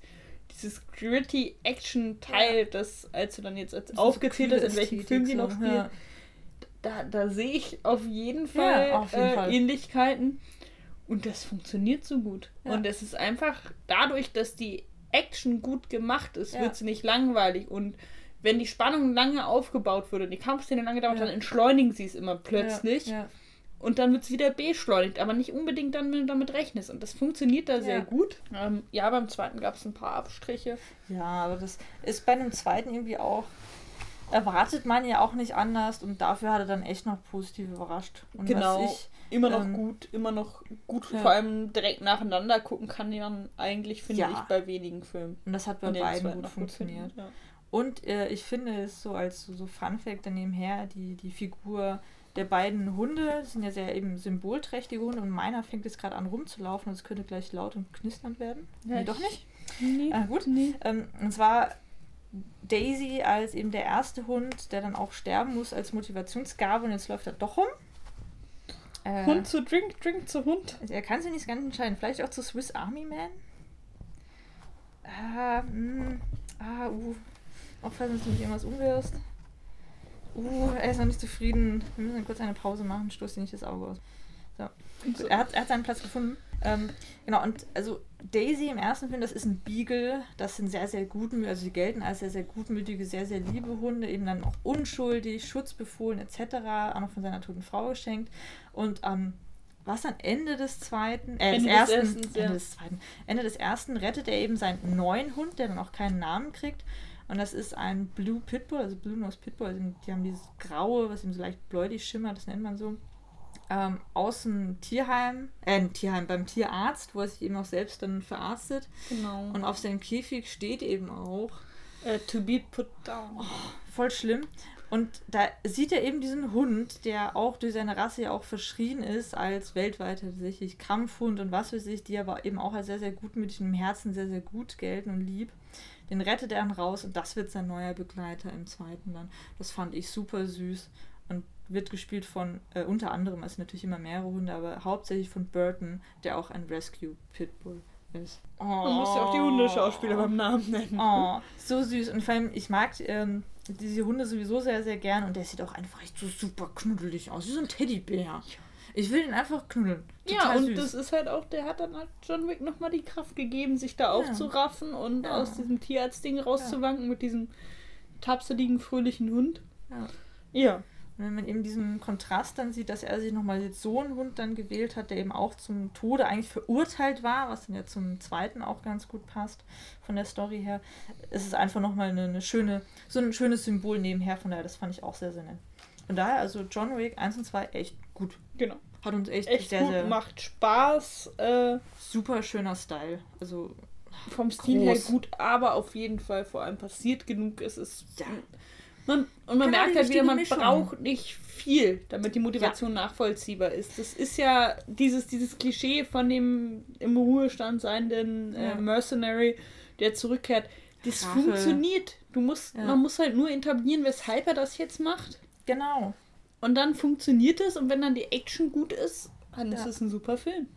Speaker 2: dieses gritty Action-Teil, ja. das, als du dann jetzt als aufgezählt hast, in welchem Film die noch spielen, ja. da, da sehe ich auf jeden Fall, ja, auf jeden äh, Fall. Ähnlichkeiten. Und das funktioniert so gut. Und es ist einfach dadurch, dass die Action gut gemacht ist, wird sie nicht langweilig. Und wenn die Spannung lange aufgebaut wurde und die Kampfszene lange dauert, ja. dann entschleunigen sie es immer plötzlich. Ja, ja. Und dann wird es wieder beschleunigt, aber nicht unbedingt dann, wenn du damit rechnest. Und das funktioniert da sehr gut. Ähm, ja, beim zweiten gab es ein paar Abstriche.
Speaker 1: Ja, aber das ist bei einem zweiten irgendwie auch. Erwartet man ja auch nicht anders und dafür hat er dann echt noch positiv überrascht. Und genau.
Speaker 2: Ich, immer noch ähm, gut, immer noch gut, vor allem direkt nacheinander gucken kann man eigentlich, finde ich, bei wenigen Filmen. Und das hat bei beiden
Speaker 1: gut funktioniert. Gut ja. Und äh, ich finde es so als so, so Fun Fact daneben her, die, die Figur der beiden Hunde sind ja sehr eben symbolträchtige Hunde und meiner fängt jetzt gerade an rumzulaufen und es könnte gleich laut und knisternd werden. Ja, nee, doch nicht? Nee. Ah, gut. Nee. Ähm, und zwar Daisy als eben der erste Hund, der dann auch sterben muss als Motivationsgabe und jetzt läuft er doch rum.
Speaker 2: Äh, Hund zu Drink, Drink zu Hund.
Speaker 1: Er kann sich nicht ganz entscheiden. Vielleicht auch zu Swiss Army Man? Ah, mh, hm, ah, uh, Aufpassen, dass du nicht irgendwas umwirfst. Uh, er ist noch nicht zufrieden. Wir müssen kurz eine Pause machen, stoß dir nicht das Auge aus. So. so. Er, hat, er hat seinen Platz gefunden. Ähm, genau, und also Daisy im ersten Film, das ist ein Beagle. Das sind sehr, sehr guten, also sie gelten als sehr, sehr gutmütige, sehr, sehr liebe Hunde, eben dann auch unschuldig, schutzbefohlen etc., auch noch von seiner toten Frau geschenkt. Und ähm, was dann Ende des zweiten, äh, Ende des ersten, des ersten, Ende ja. des zweiten, Ende des ersten rettet er eben seinen neuen Hund, der dann auch keinen Namen kriegt. Und das ist ein Blue Pitbull, also Blue Nose Pitbull. Also die haben dieses graue, was eben so leicht bläulich schimmert, das nennt man so. Ähm, aus dem Tierheim, äh, Tierheim, beim Tierarzt, wo er sich eben auch selbst dann verarztet. Genau. Und auf seinem Käfig steht eben auch.
Speaker 2: Uh, to be put down.
Speaker 1: Oh, voll schlimm. Und da sieht er eben diesen Hund, der auch durch seine Rasse ja auch verschrien ist als weltweiter tatsächlich Kampfhund und was weiß ich, die aber eben auch als sehr, sehr gutmütig im Herzen sehr, sehr gut gelten und lieb. Den rettet er dann raus und das wird sein neuer Begleiter im zweiten dann. Das fand ich super süß und wird gespielt von äh, unter anderem, sind natürlich immer mehrere Hunde, aber hauptsächlich von Burton, der auch ein Rescue Pitbull ist.
Speaker 2: Oh, Man muss ja auch die Hundeschauspieler beim Namen nennen.
Speaker 1: Oh, so süß. Und vor allem, ich mag ähm, diese Hunde sowieso sehr, sehr gern und der sieht auch einfach echt so super knuddelig aus, wie so ein Teddybär. Ich will ihn einfach knuddeln.
Speaker 2: Total ja, und süß. das ist halt auch, der hat dann halt John Wick nochmal die Kraft gegeben, sich da ja. aufzuraffen und ja. aus diesem Tierarztding rauszuwanken ja. mit diesem tapseligen, fröhlichen Hund. Ja.
Speaker 1: Ja. Und wenn man eben diesen Kontrast dann sieht, dass er sich nochmal jetzt so einen Hund dann gewählt hat, der eben auch zum Tode eigentlich verurteilt war, was dann ja zum zweiten auch ganz gut passt von der Story her, ist es einfach nochmal eine, eine schöne, so ein schönes Symbol nebenher, von daher, das fand ich auch sehr, sehr nett. Von daher, also John Wick 1 und 2 echt gut.
Speaker 2: Genau.
Speaker 1: Hat uns echt,
Speaker 2: echt sehr, gut, sehr. Macht Spaß. Äh,
Speaker 1: super schöner Style. Also.
Speaker 2: Vom Stil groß. her gut, aber auf jeden Fall vor allem passiert genug. Es ist. Ja. Man, und man merkt halt wieder, man Mischung. braucht nicht viel, damit die Motivation ja. nachvollziehbar ist. Das ist ja dieses, dieses Klischee von dem im Ruhestand seienden äh, Mercenary, der zurückkehrt. Das Rache. funktioniert. Du musst, ja. man muss halt nur etablieren, weshalb er das jetzt macht.
Speaker 1: Genau.
Speaker 2: Und dann funktioniert es und wenn dann die Action gut ist, dann ja. ist es ein super Film.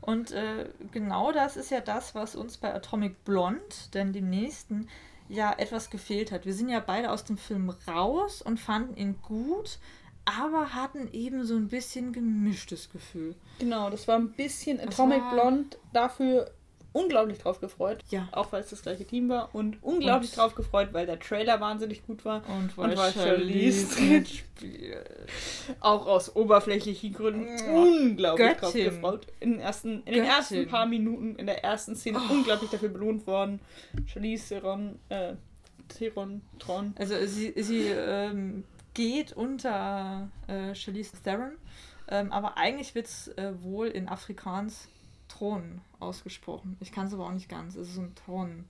Speaker 1: Und äh, genau das ist ja das, was uns bei Atomic Blonde, denn dem nächsten, ja etwas gefehlt hat. Wir sind ja beide aus dem Film raus und fanden ihn gut, aber hatten eben so ein bisschen gemischtes Gefühl.
Speaker 2: Genau, das war ein bisschen Atomic Blonde dafür unglaublich drauf gefreut.
Speaker 1: Ja.
Speaker 2: Auch weil es das gleiche Team war. Und unglaublich und drauf gefreut, weil der Trailer wahnsinnig gut war.
Speaker 1: Und weil, und weil Charlize drin spielt.
Speaker 2: Auch aus oberflächlichen Gründen unglaublich Göttin. drauf gefreut. In, den ersten, in den ersten paar Minuten, in der ersten Szene, oh. unglaublich dafür belohnt worden. Charlize Theron, äh, Theron, Tron.
Speaker 1: Also sie, sie ähm, geht unter äh, Charlize Theron. Ähm, aber eigentlich wird es äh, wohl in Afrikaans Thron ausgesprochen. Ich kann es aber auch nicht ganz. Es ist ein Thron.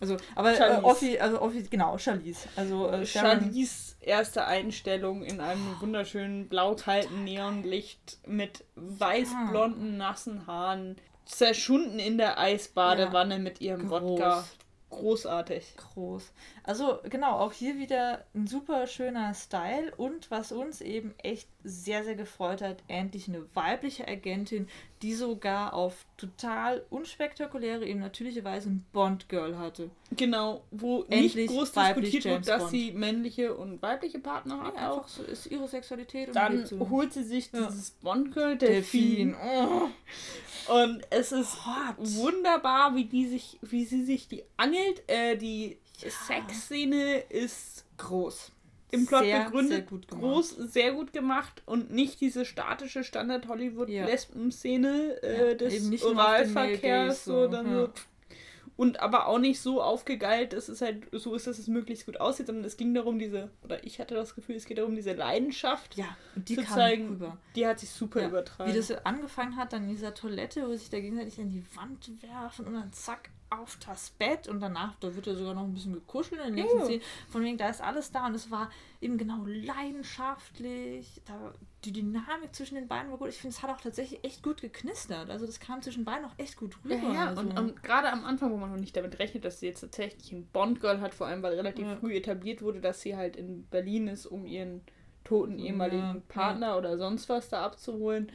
Speaker 1: Also, aber äh, Offi, also Offi, genau, Charlize. Also
Speaker 2: äh, Charlize erste Einstellung in einem wunderschönen blaukalten Neonlicht mit weißblonden, nassen Haaren, zerschunden in der Eisbadewanne ja, mit ihrem groß. Wodka. Großartig.
Speaker 1: Groß. Also genau, auch hier wieder ein super schöner Style und was uns eben echt sehr, sehr gefreut hat, endlich eine weibliche Agentin, die sogar auf total unspektakuläre, eben natürliche Weise ein Bond-Girl hatte.
Speaker 2: Genau, wo endlich nicht groß diskutiert wird, dass Bond. sie männliche und weibliche Partner hat.
Speaker 1: Ja, einfach so ist ihre Sexualität.
Speaker 2: Und Dann so. holt sie sich ja. dieses Bond-Girl, Delfin. Delfin. Oh. Und es ist Hot. wunderbar, wie die sich, wie sie sich die angelt. Äh, die ja. Sexszene ist groß. Im Plot sehr, begründet, sehr groß, sehr gut gemacht und nicht diese statische Standard-Hollywood-Lesben-Szene äh, ja, des Oralverkehrs. So, dann ja. so und aber auch nicht so aufgegeilt, dass es halt so ist, dass es möglichst gut aussieht, sondern es ging darum, diese, oder ich hatte das Gefühl, es geht darum, diese Leidenschaft
Speaker 1: ja, und die
Speaker 2: zu zeigen. Rüber. Die hat sich super ja, übertragen.
Speaker 1: Wie das angefangen hat, dann in dieser Toilette, wo sich da gegenseitig an die Wand werfen und dann zack, auf das Bett und danach, da wird ja sogar noch ein bisschen gekuschelt in den nächsten ja. Szenen. Von wegen, da ist alles da und es war eben genau leidenschaftlich. Da, die Dynamik zwischen den beiden war gut. Ich finde, es hat auch tatsächlich echt gut geknistert. Also das kam zwischen beiden auch echt gut rüber.
Speaker 2: Ja, ja. Also. und, und gerade am Anfang, wo man noch nicht damit rechnet, dass sie jetzt tatsächlich ein Bond-Girl hat, vor allem weil relativ ja. früh etabliert wurde, dass sie halt in Berlin ist, um ihren toten ehemaligen Partner oder sonst was da abzuholen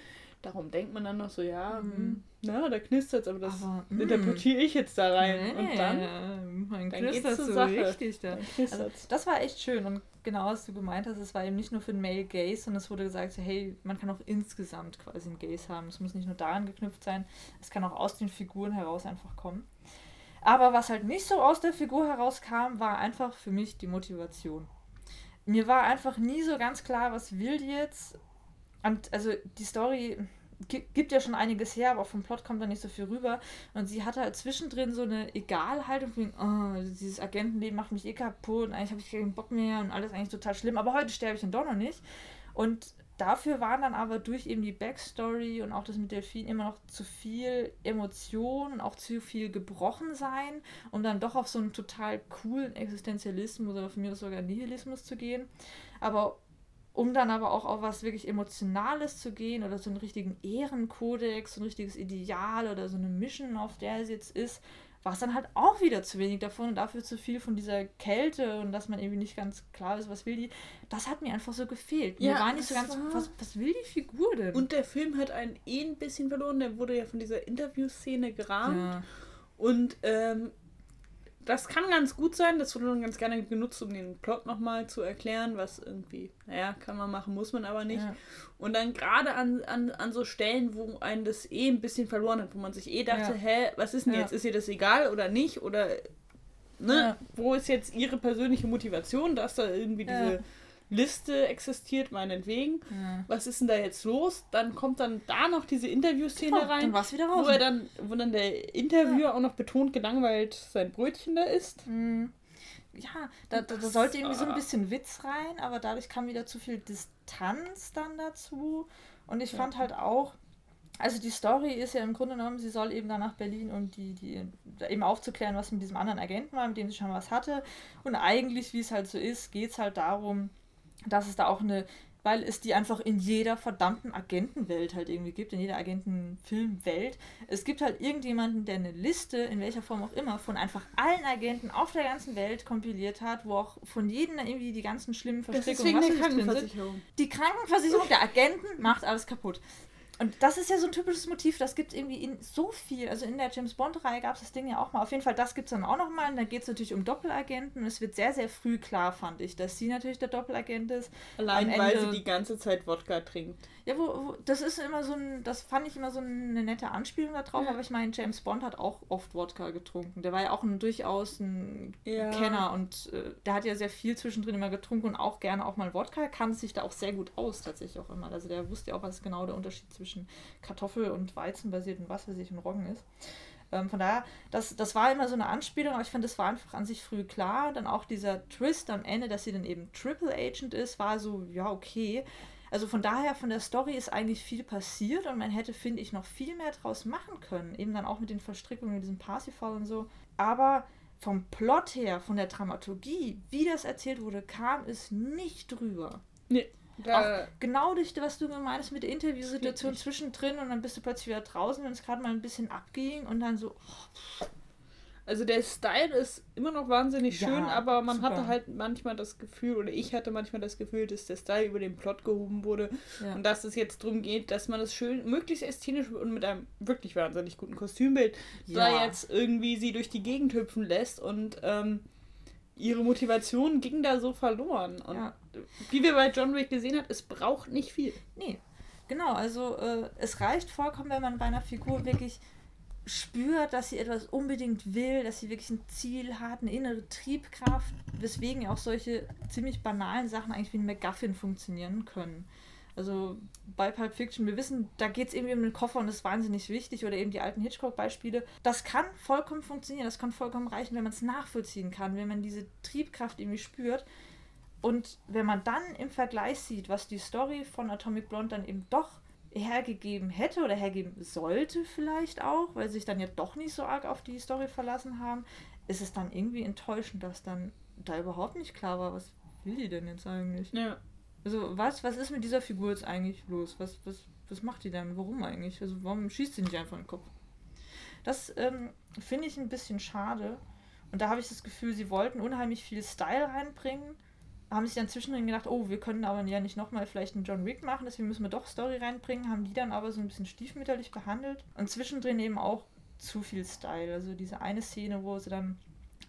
Speaker 2: Darum denkt man dann noch so, ja, mhm. na, da knistert es, aber das aber, mm. interpretiere ich jetzt da rein. Nee, und dann,
Speaker 1: dann knistert so Sache. richtig da. Also, das war echt schön und genau, was du gemeint hast, es war eben nicht nur für den Male Gaze, sondern es wurde gesagt, so, hey, man kann auch insgesamt quasi einen Gaze haben. Es muss nicht nur daran geknüpft sein, es kann auch aus den Figuren heraus einfach kommen. Aber was halt nicht so aus der Figur herauskam, war einfach für mich die Motivation. Mir war einfach nie so ganz klar, was will die jetzt. Und also die Story, gibt ja schon einiges her, aber vom Plot kommt da nicht so viel rüber. Und sie hatte halt zwischendrin so eine Egalhaltung von, oh, dieses Agentenleben macht mich eh kaputt, und eigentlich habe ich keinen Bock mehr und alles eigentlich total schlimm, aber heute sterbe ich dann doch noch nicht. Und dafür waren dann aber durch eben die Backstory und auch das mit Delfin immer noch zu viel Emotion und auch zu viel gebrochen sein, um dann doch auf so einen total coolen Existenzialismus oder von mir sogar Nihilismus zu gehen. Aber um dann aber auch auf was wirklich Emotionales zu gehen oder so einen richtigen Ehrenkodex, so ein richtiges Ideal oder so eine Mission, auf der es jetzt ist, war es dann halt auch wieder zu wenig davon und dafür zu viel von dieser Kälte und dass man irgendwie nicht ganz klar ist, was will die. Das hat mir einfach so gefehlt. Ja, mir war nicht so ganz, was, was will die Figur denn?
Speaker 2: Und der Film hat einen eh ein bisschen verloren, der wurde ja von dieser Interviewszene gerahmt. Ja. Und ähm, das kann ganz gut sein. Das wurde dann ganz gerne genutzt, um den Plot nochmal zu erklären, was irgendwie, naja, kann man machen, muss man aber nicht. Ja. Und dann gerade an, an, an so Stellen, wo einen das eh ein bisschen verloren hat, wo man sich eh dachte, ja. hä, was ist denn ja. jetzt? Ist ihr das egal oder nicht? Oder, ne, wo ist jetzt ihre persönliche Motivation, dass da irgendwie diese Liste existiert, meinetwegen. Ja. Was ist denn da jetzt los? Dann kommt dann da noch diese Interviewszene genau, rein, dann wieder raus. wo er dann, wo dann der Interviewer ja. auch noch betont gelangweilt sein Brötchen da isst.
Speaker 1: Mhm. Ja, da, da, da sollte irgendwie so ein bisschen Witz rein, aber dadurch kam wieder zu viel Distanz dann dazu. Und ich ja. fand halt auch, also die Story ist ja im Grunde genommen, sie soll eben dann nach Berlin, um die, die eben aufzuklären, was mit diesem anderen Agenten war, mit dem sie schon was hatte. Und eigentlich, wie es halt so ist, geht es halt darum, dass es da auch eine, weil es die einfach in jeder verdammten Agentenwelt halt irgendwie gibt, in jeder Agentenfilmwelt. Es gibt halt irgendjemanden, der eine Liste, in welcher Form auch immer, von einfach allen Agenten auf der ganzen Welt kompiliert hat, wo auch von jedem irgendwie die ganzen schlimmen Verstrickungen was Krankenversicherung. Die Krankenversicherung der Agenten macht alles kaputt. Und das ist ja so ein typisches Motiv, das gibt es irgendwie in so viel. Also in der James Bond-Reihe gab es das Ding ja auch mal. Auf jeden Fall, das gibt es dann auch noch mal. Und da geht es natürlich um Doppelagenten. Und es wird sehr, sehr früh klar, fand ich, dass sie natürlich der Doppelagent ist.
Speaker 2: Allein weil sie die ganze Zeit Wodka trinkt.
Speaker 1: Ja, wo, wo, das ist immer so ein, das fand ich immer so eine nette Anspielung darauf, ja. aber ich meine, James Bond hat auch oft Wodka getrunken. Der war ja auch ein, durchaus ein ja. Kenner und äh, der hat ja sehr viel zwischendrin immer getrunken und auch gerne auch mal Wodka. Kannte sich da auch sehr gut aus, tatsächlich auch immer. Also der wusste ja auch, was genau der Unterschied zwischen Kartoffel- und Weizenbasierten Wassersicht und Roggen ist. Ähm, von daher, das, das war immer so eine Anspielung, aber ich fand, das war einfach an sich früh klar. Dann auch dieser Twist am Ende, dass sie dann eben Triple Agent ist, war so, ja, okay. Also von daher, von der Story ist eigentlich viel passiert und man hätte, finde ich, noch viel mehr draus machen können. Eben dann auch mit den Verstrickungen, mit diesem Parsifal und so. Aber vom Plot her, von der Dramaturgie, wie das erzählt wurde, kam es nicht drüber. Nee. Auch genau durch was du meinst mit der Interviewsituation zwischendrin und dann bist du plötzlich wieder draußen, wenn es gerade mal ein bisschen abging und dann so, oh,
Speaker 2: also der Style ist immer noch wahnsinnig schön, ja, aber man super. hatte halt manchmal das Gefühl, oder ich hatte manchmal das Gefühl, dass der Style über den Plot gehoben wurde ja. und dass es jetzt darum geht, dass man es schön, möglichst ästhetisch und mit einem wirklich wahnsinnig guten Kostümbild ja. da jetzt irgendwie sie durch die Gegend hüpfen lässt und ähm, ihre Motivation ging da so verloren. Und ja. wie wir bei John Wick gesehen haben, es braucht nicht viel.
Speaker 1: Nee. Genau, also äh, es reicht vollkommen, wenn man bei einer Figur wirklich spürt, dass sie etwas unbedingt will, dass sie wirklich ein Ziel hat, eine innere Triebkraft, weswegen auch solche ziemlich banalen Sachen eigentlich wie ein MacGuffin funktionieren können. Also bei Pulp Fiction, wir wissen, da geht es irgendwie um den Koffer und das ist wahnsinnig wichtig oder eben die alten Hitchcock-Beispiele. Das kann vollkommen funktionieren, das kann vollkommen reichen, wenn man es nachvollziehen kann, wenn man diese Triebkraft irgendwie spürt. Und wenn man dann im Vergleich sieht, was die Story von Atomic Blonde dann eben doch hergegeben hätte oder hergeben sollte vielleicht auch, weil sie sich dann ja doch nicht so arg auf die Story verlassen haben, ist es dann irgendwie enttäuschend, dass dann da überhaupt nicht klar war, was will die denn jetzt eigentlich? Ja. Also was, was ist mit dieser Figur jetzt eigentlich los? Was, was, was macht die denn? Warum eigentlich? Also warum schießt sie nicht einfach in den Kopf? Das ähm, finde ich ein bisschen schade. Und da habe ich das Gefühl, sie wollten unheimlich viel Style reinbringen haben sich dann zwischendrin gedacht, oh, wir können aber ja nicht nochmal vielleicht einen John Wick machen, deswegen müssen wir doch Story reinbringen, haben die dann aber so ein bisschen stiefmütterlich behandelt und zwischendrin eben auch zu viel Style. Also diese eine Szene, wo sie dann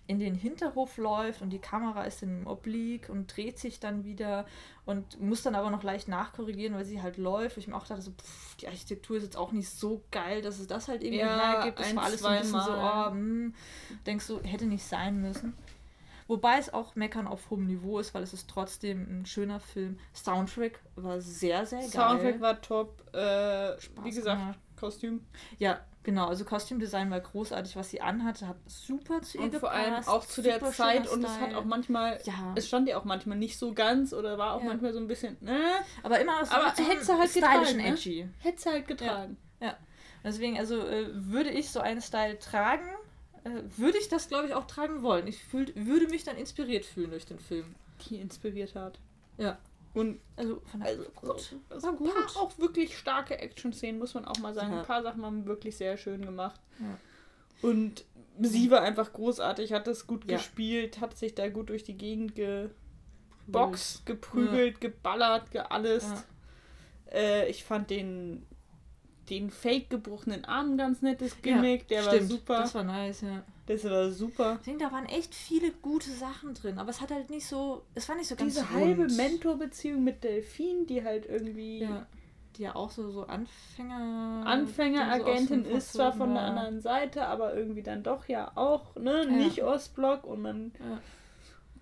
Speaker 1: in den Hinterhof läuft und die Kamera ist im Oblique und dreht sich dann wieder und muss dann aber noch leicht nachkorrigieren, weil sie halt läuft. Ich mir auch dachte, so, pff, die Architektur ist jetzt auch nicht so geil, dass es das halt irgendwie ja, hergibt. Das ein, war alles so ein bisschen so, oh, hm, denkst du, hätte nicht sein müssen. Wobei es auch Meckern auf hohem Niveau ist, weil es ist trotzdem ein schöner Film. Soundtrack war sehr, sehr geil.
Speaker 2: Soundtrack war top. Äh, wie gesagt, gemacht. Kostüm.
Speaker 1: Ja, genau. Also Kostümdesign war großartig, was sie anhatte, hat super zu ihr
Speaker 2: und vor allem auch zu der Zeit und es hat auch manchmal, ja. es stand ja auch manchmal nicht so ganz oder war auch ja. manchmal so ein bisschen, ne?
Speaker 1: Aber immer
Speaker 2: aus Aber hätte sie halt getragen, ne? edgy. Hätte sie halt getragen.
Speaker 1: Ja. ja. Deswegen, also äh, würde ich so einen Style tragen, äh, würde ich das, glaube ich, auch tragen wollen. Ich fühl, würde mich dann inspiriert fühlen durch den Film.
Speaker 2: Die inspiriert hat.
Speaker 1: Ja.
Speaker 2: Und also, also gut. Also, ein gut. paar auch wirklich starke Action-Szenen, muss man auch mal sagen. Ja. Ein paar Sachen haben wirklich sehr schön gemacht. Ja. Und sie war einfach großartig, hat das gut ja. gespielt, hat sich da gut durch die Gegend geboxt, geprügelt, geballert, geallest. Äh, ich fand den den fake gebrochenen Arm ganz nettes Gimmick, ja, der stimmt. war super.
Speaker 1: Das war nice, ja.
Speaker 2: Das war super.
Speaker 1: Ich denke, da waren echt viele gute Sachen drin, aber es hat halt nicht so, es war nicht so
Speaker 2: ganz Diese rund. halbe Mentorbeziehung mit Delfin, die halt irgendwie
Speaker 1: ja. die ja auch so so Anfänger
Speaker 2: Anfängeragentin so ist zwar von der anderen Seite, aber irgendwie dann doch ja auch, ne, ja. nicht Ostblock und man ja.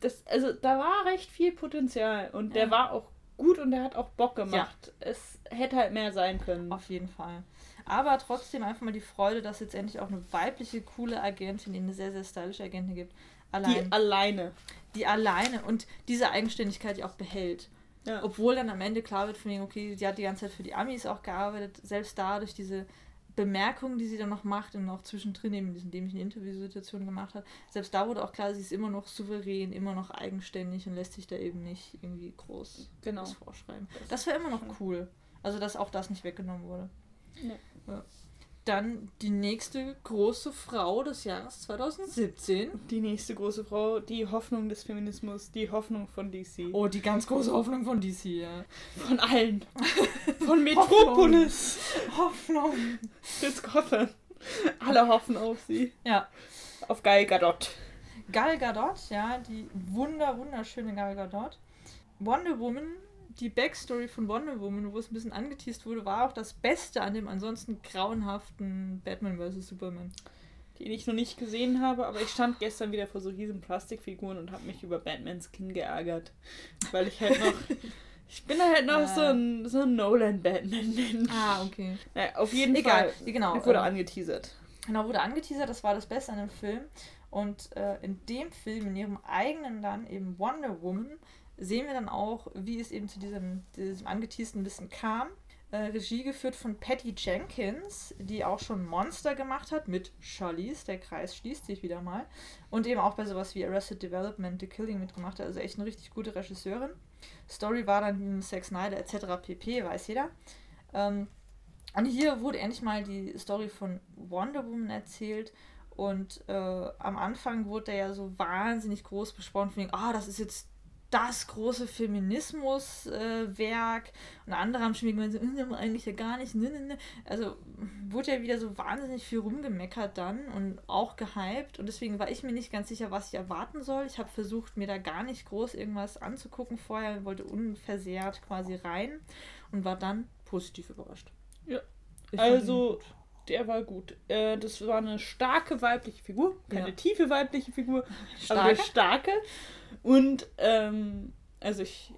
Speaker 2: das also da war recht viel Potenzial und der war auch gut und der hat auch Bock gemacht. Ja. Es hätte halt mehr sein können.
Speaker 1: Auf jeden Fall. Aber trotzdem einfach mal die Freude, dass jetzt endlich auch eine weibliche, coole Agentin, die eine sehr, sehr stylische Agentin gibt.
Speaker 2: Allein, die alleine.
Speaker 1: Die alleine und diese Eigenständigkeit die auch behält. Ja. Obwohl dann am Ende klar wird von ihm, okay, die hat die ganze Zeit für die Amis auch gearbeitet, selbst da durch diese Bemerkungen, die sie dann noch macht und auch zwischendrin eben in diesen dämlichen Interviewsituationen gemacht hat, selbst da wurde auch klar, sie ist immer noch souverän, immer noch eigenständig und lässt sich da eben nicht irgendwie groß genau. was vorschreiben. Das, das wäre immer noch cool. Also, dass auch das nicht weggenommen wurde. Nee. Ja. Dann die nächste große Frau des Jahres 2017.
Speaker 2: Die nächste große Frau, die Hoffnung des Feminismus, die Hoffnung von DC.
Speaker 1: Oh, die ganz große Hoffnung von DC, ja.
Speaker 2: Von allen. <laughs> Von Metropolis.
Speaker 1: Hoffnung.
Speaker 2: Bis Gotham. Alle hoffen auf sie.
Speaker 1: Ja.
Speaker 2: Auf Gal Gadot.
Speaker 1: Gal Gadot, ja, die wunder, wunderschöne Gal Gadot. Wonder Woman die Backstory von Wonder Woman, wo es ein bisschen angeteased wurde, war auch das Beste an dem ansonsten grauenhaften Batman vs. Superman.
Speaker 2: Den ich noch nicht gesehen habe, aber ich stand gestern wieder vor so riesen Plastikfiguren und habe mich über Batmans Kinn geärgert. Weil ich halt noch. <laughs> ich bin halt noch ah. so ein, so ein Nolan-Batman-Mensch.
Speaker 1: Ah, okay.
Speaker 2: Naja, auf jeden
Speaker 1: Egal,
Speaker 2: Fall.
Speaker 1: Genau.
Speaker 2: Wurde ähm, angeteasert.
Speaker 1: Genau, wurde angeteasert, das war das Beste an dem Film. Und äh, in dem Film, in ihrem eigenen dann eben Wonder Woman, sehen wir dann auch, wie es eben zu diesem, diesem angeteasten bisschen kam. Äh, Regie geführt von Patty Jenkins, die auch schon Monster gemacht hat mit Charlize, der Kreis schließt sich wieder mal. Und eben auch bei sowas wie Arrested Development, The Killing mitgemacht hat. Also echt eine richtig gute Regisseurin. Story war dann Sex Snyder etc. pp, weiß jeder. Ähm, und hier wurde endlich mal die Story von Wonder Woman erzählt. Und äh, am Anfang wurde er ja so wahnsinnig groß besprochen, von ah, oh, das ist jetzt das große Feminismuswerk. Äh, und andere haben schon gemeint, so, hm, eigentlich ja gar nicht. Ne, ne, ne. Also wurde ja wieder so wahnsinnig viel rumgemeckert dann und auch gehypt. Und deswegen war ich mir nicht ganz sicher, was ich erwarten soll. Ich habe versucht, mir da gar nicht groß irgendwas anzugucken vorher, wollte unversehrt quasi rein und war dann positiv überrascht.
Speaker 2: Ja. Ich also der war gut. Äh, das war eine starke weibliche Figur. Keine ja. tiefe weibliche Figur, starke? <laughs> aber eine starke. Und ähm, also ich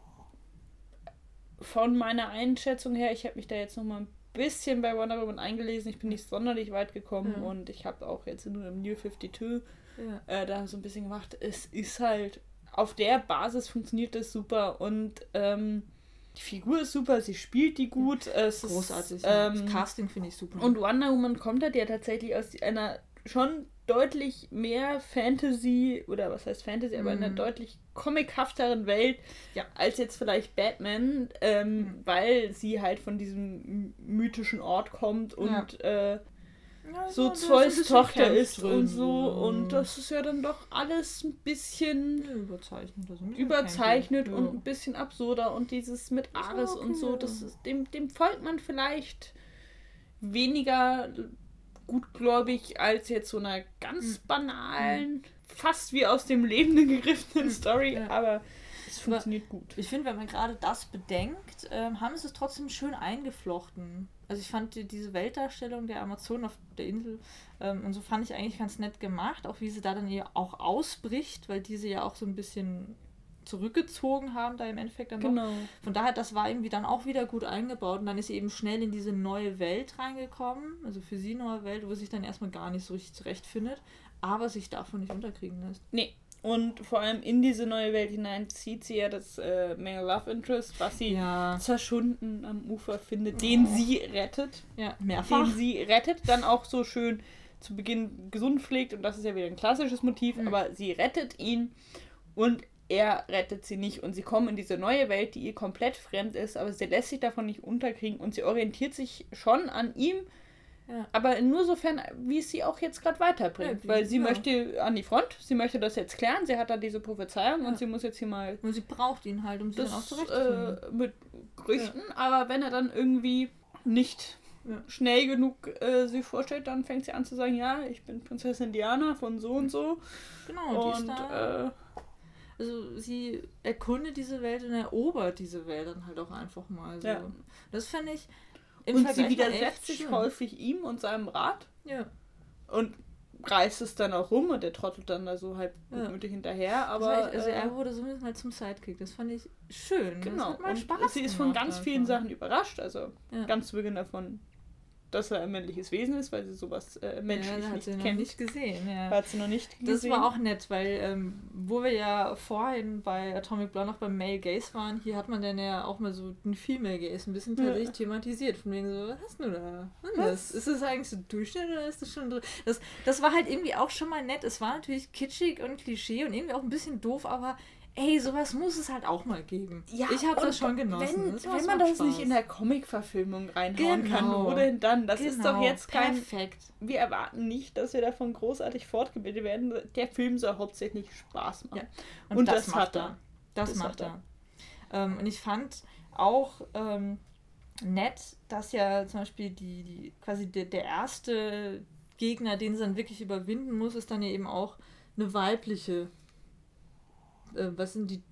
Speaker 2: von meiner Einschätzung her, ich habe mich da jetzt noch mal ein bisschen bei Wonder Woman eingelesen. Ich bin nicht sonderlich weit gekommen ja. und ich habe auch jetzt nur im New 52 ja. äh, da so ein bisschen gemacht. Es ist halt auf der Basis funktioniert das super und ähm, die Figur ist super, sie spielt die gut. Es
Speaker 1: Großartig.
Speaker 2: Ist, ähm,
Speaker 1: das Casting finde ich super.
Speaker 2: Und Wonder Woman kommt halt ja tatsächlich aus einer schon deutlich mehr Fantasy, oder was heißt Fantasy, aber in einer mhm. deutlich comichafteren Welt ja. als jetzt vielleicht Batman, ähm, mhm. weil sie halt von diesem mythischen Ort kommt und ja. äh, ja, so Zeus Tochter ist und so. Und das ist ja dann doch alles ein bisschen
Speaker 1: überzeichnet, also
Speaker 2: überzeichnet und ein bisschen absurder. Und dieses mit Ares okay. und so, das ist, dem, dem folgt man vielleicht weniger gutgläubig als jetzt so einer ganz hm. banalen, mhm. fast wie aus dem Leben gegriffenen hm. Story. Ja. Aber es funktioniert gut.
Speaker 1: Ich finde, wenn man gerade das bedenkt, ähm, haben sie es trotzdem schön eingeflochten. Also ich fand die, diese Weltdarstellung der Amazonen auf der Insel ähm, und so fand ich eigentlich ganz nett gemacht, auch wie sie da dann ja auch ausbricht, weil diese ja auch so ein bisschen zurückgezogen haben, da im Endeffekt dann
Speaker 2: genau.
Speaker 1: Von daher, das war irgendwie dann auch wieder gut eingebaut und dann ist sie eben schnell in diese neue Welt reingekommen, also für sie neue Welt, wo sie sich dann erstmal gar nicht so richtig zurechtfindet, aber sich davon nicht unterkriegen lässt.
Speaker 2: Nee, und vor allem in diese neue Welt hinein zieht sie ja das äh, Male Love Interest, was sie ja. zerschunden am Ufer findet, oh. den sie rettet.
Speaker 1: Ja, mehrfach.
Speaker 2: Den sie rettet, dann auch so schön zu Beginn gesund pflegt und das ist ja wieder ein klassisches Motiv, mhm. aber sie rettet ihn und er rettet sie nicht und sie kommen in diese neue Welt, die ihr komplett fremd ist, aber sie lässt sich davon nicht unterkriegen und sie orientiert sich schon an ihm, ja. aber nur sofern, wie es sie auch jetzt gerade weiterbringt, ja, weil sie ja. möchte an die Front, sie möchte das jetzt klären, sie hat da diese Prophezeiung und sie muss jetzt hier mal...
Speaker 1: Und sie braucht ihn halt, um sie das, dann auch
Speaker 2: zurechtzufinden. Äh, mit Gerüchten, aber wenn er dann irgendwie nicht schnell genug äh, sie vorstellt, dann fängt sie an zu sagen, ja, ich bin Prinzessin Diana von so und so.
Speaker 1: Genau, und, die ist da... Äh, also sie erkundet diese Welt und erobert diese Welt dann halt auch einfach mal. So. Ja. Das fände ich.
Speaker 2: Und Vergleich sie widersetzt sich häufig ihm und seinem Rat.
Speaker 1: Ja.
Speaker 2: Und reißt es dann auch rum und der trottelt dann da so halb gutmütig ja. hinterher. Aber
Speaker 1: ich, also er äh, wurde so ein bisschen halt zum Sidekick. Das fand ich schön.
Speaker 2: Genau. und Spaß sie ist von ganz vielen Sachen überrascht. Also ja. ganz zu Beginn davon dass er ein männliches Wesen ist, weil sie sowas äh, menschlich ja, hat sie
Speaker 1: noch
Speaker 2: kennt.
Speaker 1: nicht gesehen. Ja.
Speaker 2: Hat sie noch nicht
Speaker 1: gesehen. Das war auch nett, weil ähm, wo wir ja vorhin bei Atomic Blonde noch beim Male Gaze waren, hier hat man dann ja auch mal so den Female Gaze ein bisschen tatsächlich ja. thematisiert. Von wegen so, was hast du da? Was? Ist das eigentlich so Durchschnitt oder ist das schon drin? Das, das war halt irgendwie auch schon mal nett. Es war natürlich kitschig und Klischee und irgendwie auch ein bisschen doof, aber ey, sowas muss es halt auch mal geben. Ja, ich habe das schon genossen.
Speaker 2: Wenn, das wenn man das Spaß. nicht in der Comic-Verfilmung reinhauen genau. kann, wo denn dann? Das genau. ist doch genau. jetzt kein... Perfekt. Wir erwarten nicht, dass wir davon großartig fortgebildet werden. Der Film soll hauptsächlich Spaß machen. Ja.
Speaker 1: Und, und das, das, macht er. Das, das macht er. er. Ähm, und ich fand auch ähm, nett, dass ja zum Beispiel die, die quasi der, der erste Gegner, den sie dann wirklich überwinden muss, ist dann ja eben auch eine weibliche äh, was sind die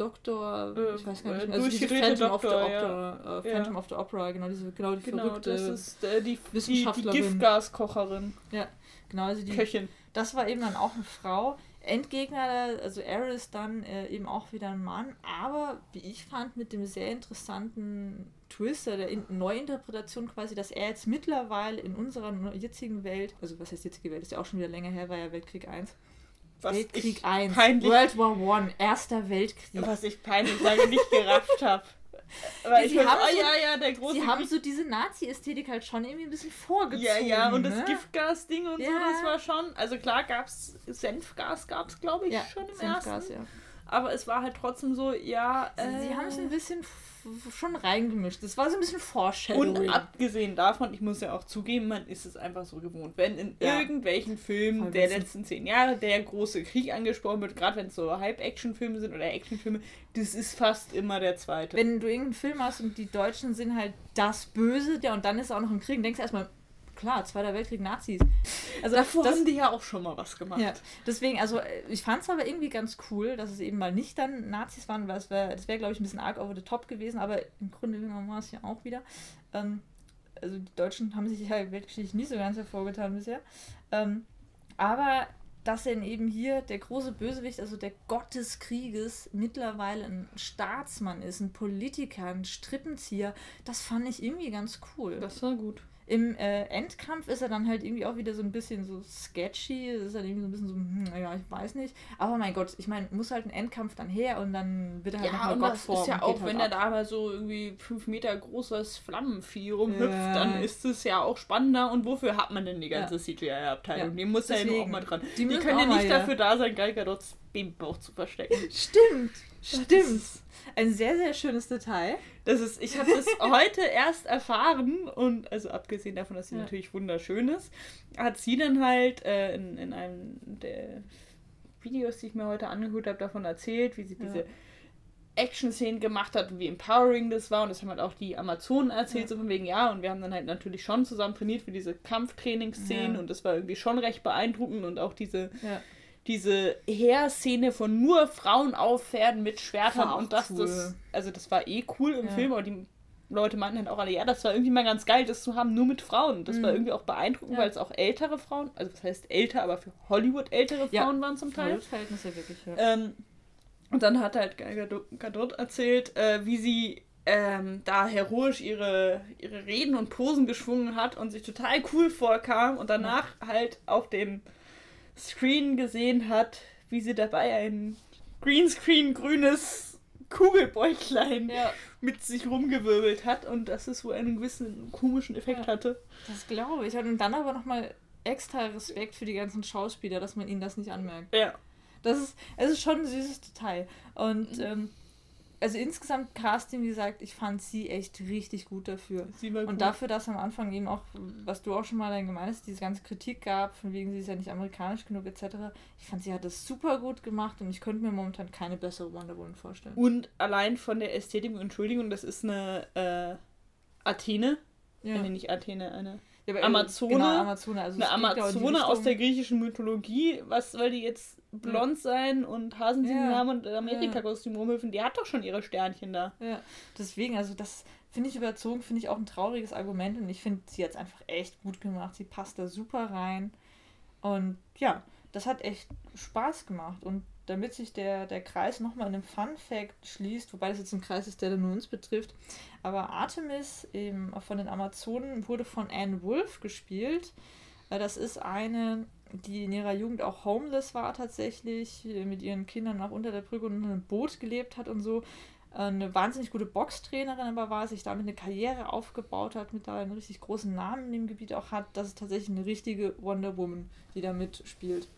Speaker 1: Doktor, äh, ich weiß gar nicht mehr, also diese Phantom, Doktor, of the Opera, ja. äh, Phantom ja. of the Opera, genau, diese, genau die genau, verrückte das ist äh, die, Wissenschaftlerin. Die, die Giftgaskocherin. Ja, genau, also die Köchin. Das war eben dann auch eine Frau. Endgegner, also Ares dann äh, eben auch wieder ein Mann, aber wie ich fand, mit dem sehr interessanten Twist, der Neuinterpretation quasi, dass er jetzt mittlerweile in unserer jetzigen Welt, also was heißt jetzige Welt, ist ja auch schon wieder länger her, war ja Weltkrieg 1, was Weltkrieg 1, World War One, Erster Weltkrieg.
Speaker 2: Was ich peinlich lange nicht gerafft habe. <laughs>
Speaker 1: Weil ich haben oh, so, ja, ja, der große. Sie haben so diese Nazi-Ästhetik halt schon irgendwie ein bisschen vorgezogen.
Speaker 2: Ja, ja, und ne? das Giftgas-Ding und ja. so, das war schon. Also klar gab es Senfgas, gab es glaube ich ja, schon im Senfgas, ersten. Ja. Aber es war halt trotzdem so, ja.
Speaker 1: Äh, Sie haben es ein bisschen schon reingemischt. Das war so ein bisschen Foreshadowing.
Speaker 2: Und abgesehen davon, ich muss ja auch zugeben, man ist es einfach so gewohnt. Wenn in ja. irgendwelchen Filmen der letzten zehn Jahre der große Krieg angesprochen wird, gerade wenn es so Hype-Action-Filme sind oder Action-Filme, das ist fast immer der zweite.
Speaker 1: Wenn du irgendeinen Film hast und die Deutschen sind halt das Böse, ja, und dann ist auch noch ein Krieg, denkst du erstmal, klar, Zweiter Weltkrieg, Nazis.
Speaker 2: Also Davor das, haben die ja auch schon mal was gemacht. Ja,
Speaker 1: deswegen, also äh, ich fand es aber irgendwie ganz cool, dass es eben mal nicht dann Nazis waren, weil es wär, das wäre, glaube ich, ein bisschen arg over the top gewesen, aber im Grunde genommen war es ja auch wieder. Ähm, also die Deutschen haben sich ja weltgeschichtlich nie so ganz hervorgetan bisher. Ähm, aber dass denn eben hier der große Bösewicht, also der Gott des Krieges, mittlerweile ein Staatsmann ist, ein Politiker, ein Strippenzieher, das fand ich irgendwie ganz cool.
Speaker 2: Das war gut.
Speaker 1: Im äh, Endkampf ist er dann halt irgendwie auch wieder so ein bisschen so sketchy. Es ist halt irgendwie so ein bisschen so, hm, naja, ich weiß nicht. Aber mein Gott, ich meine, muss halt ein Endkampf dann her und dann wird er halt ja, nochmal
Speaker 2: Gott vor. ist ja auch, halt wenn ab. er da mal so irgendwie fünf Meter großes Flammenvieh rumhüpft, ja. dann ist es ja auch spannender. Und wofür hat man denn die ganze ja. CGI-Abteilung? Ja. Die muss ja auch mal dran. Die, die können ja nicht dafür da sein, Gal Gadots Babybauch zu verstecken.
Speaker 1: Stimmt, stimmt. Ein sehr, sehr schönes Detail.
Speaker 2: Das ist, ich habe das <laughs> heute erst erfahren und also abgesehen davon, dass sie ja. natürlich wunderschön ist, hat sie dann halt äh, in, in einem der Videos, die ich mir heute angeguckt habe, davon erzählt, wie sie ja. diese Action-Szenen gemacht hat, wie empowering das war und das haben halt auch die Amazonen erzählt, ja. so von wegen, ja, und wir haben dann halt natürlich schon zusammen trainiert für diese Kampftrainingsszenen und das war irgendwie schon recht beeindruckend und auch diese diese Heerszene von nur Frauen auf Pferden mit Schwertern und das, cool. das, also das war eh cool im ja. Film, aber die Leute meinten halt auch alle, ja, das war irgendwie mal ganz geil, das zu haben, nur mit Frauen. Das mhm. war irgendwie auch beeindruckend, ja. weil es auch ältere Frauen, also was heißt älter, aber für Hollywood ältere Frauen waren zum Teil. Verhältnisse wirklich. Ähm, und dann hat halt Gadot erzählt, äh, wie sie ähm, da heroisch ihre, ihre Reden und Posen geschwungen hat und sich total cool vorkam und danach halt auf dem Screen gesehen hat, wie sie dabei ein Greenscreen grünes Kugelbäuchlein ja. mit sich rumgewirbelt hat und dass es wohl einen gewissen komischen Effekt ja, hatte.
Speaker 1: Das glaube ich. Und dann aber nochmal extra Respekt für die ganzen Schauspieler, dass man ihnen das nicht anmerkt. Ja. Das ist, es ist schon ein süßes Detail. Und mhm. ähm, also insgesamt Casting, wie gesagt, ich fand sie echt richtig gut dafür. War gut. Und dafür, dass am Anfang eben auch, was du auch schon mal dann gemeint hast, diese ganze Kritik gab, von wegen sie ist ja nicht amerikanisch genug etc. Ich fand, sie hat das super gut gemacht und ich könnte mir momentan keine bessere Wonder Woman vorstellen.
Speaker 2: Und allein von der Ästhetik, Entschuldigung, das ist eine äh, Athene. Ja. Nee, nicht Athene, eine ja, Amazone. Genau, Amazone. Also eine Amazone aus der griechischen Mythologie. Was soll die jetzt blond sein und Hasenzähne ja. haben und Amerika-Kostüm rumhüpfen? Die hat doch schon ihre Sternchen da.
Speaker 1: Ja, deswegen, also das finde ich überzogen, finde ich auch ein trauriges Argument und ich finde, sie hat es einfach echt gut gemacht. Sie passt da super rein. Und ja, das hat echt Spaß gemacht. Und damit sich der, der Kreis nochmal in einem Fun Fact schließt, wobei das jetzt ein Kreis ist, der nur uns betrifft, aber Artemis eben von den Amazonen wurde von Anne Wolf gespielt. Äh, das ist eine, die in ihrer Jugend auch homeless war tatsächlich, mit ihren Kindern auch unter der Brücke und in einem Boot gelebt hat und so. eine wahnsinnig gute Boxtrainerin aber war, sich damit eine Karriere aufgebaut hat, mittlerweile einen richtig großen Namen in dem Gebiet auch hat. Das ist tatsächlich eine richtige Wonder Woman, die da mitspielt.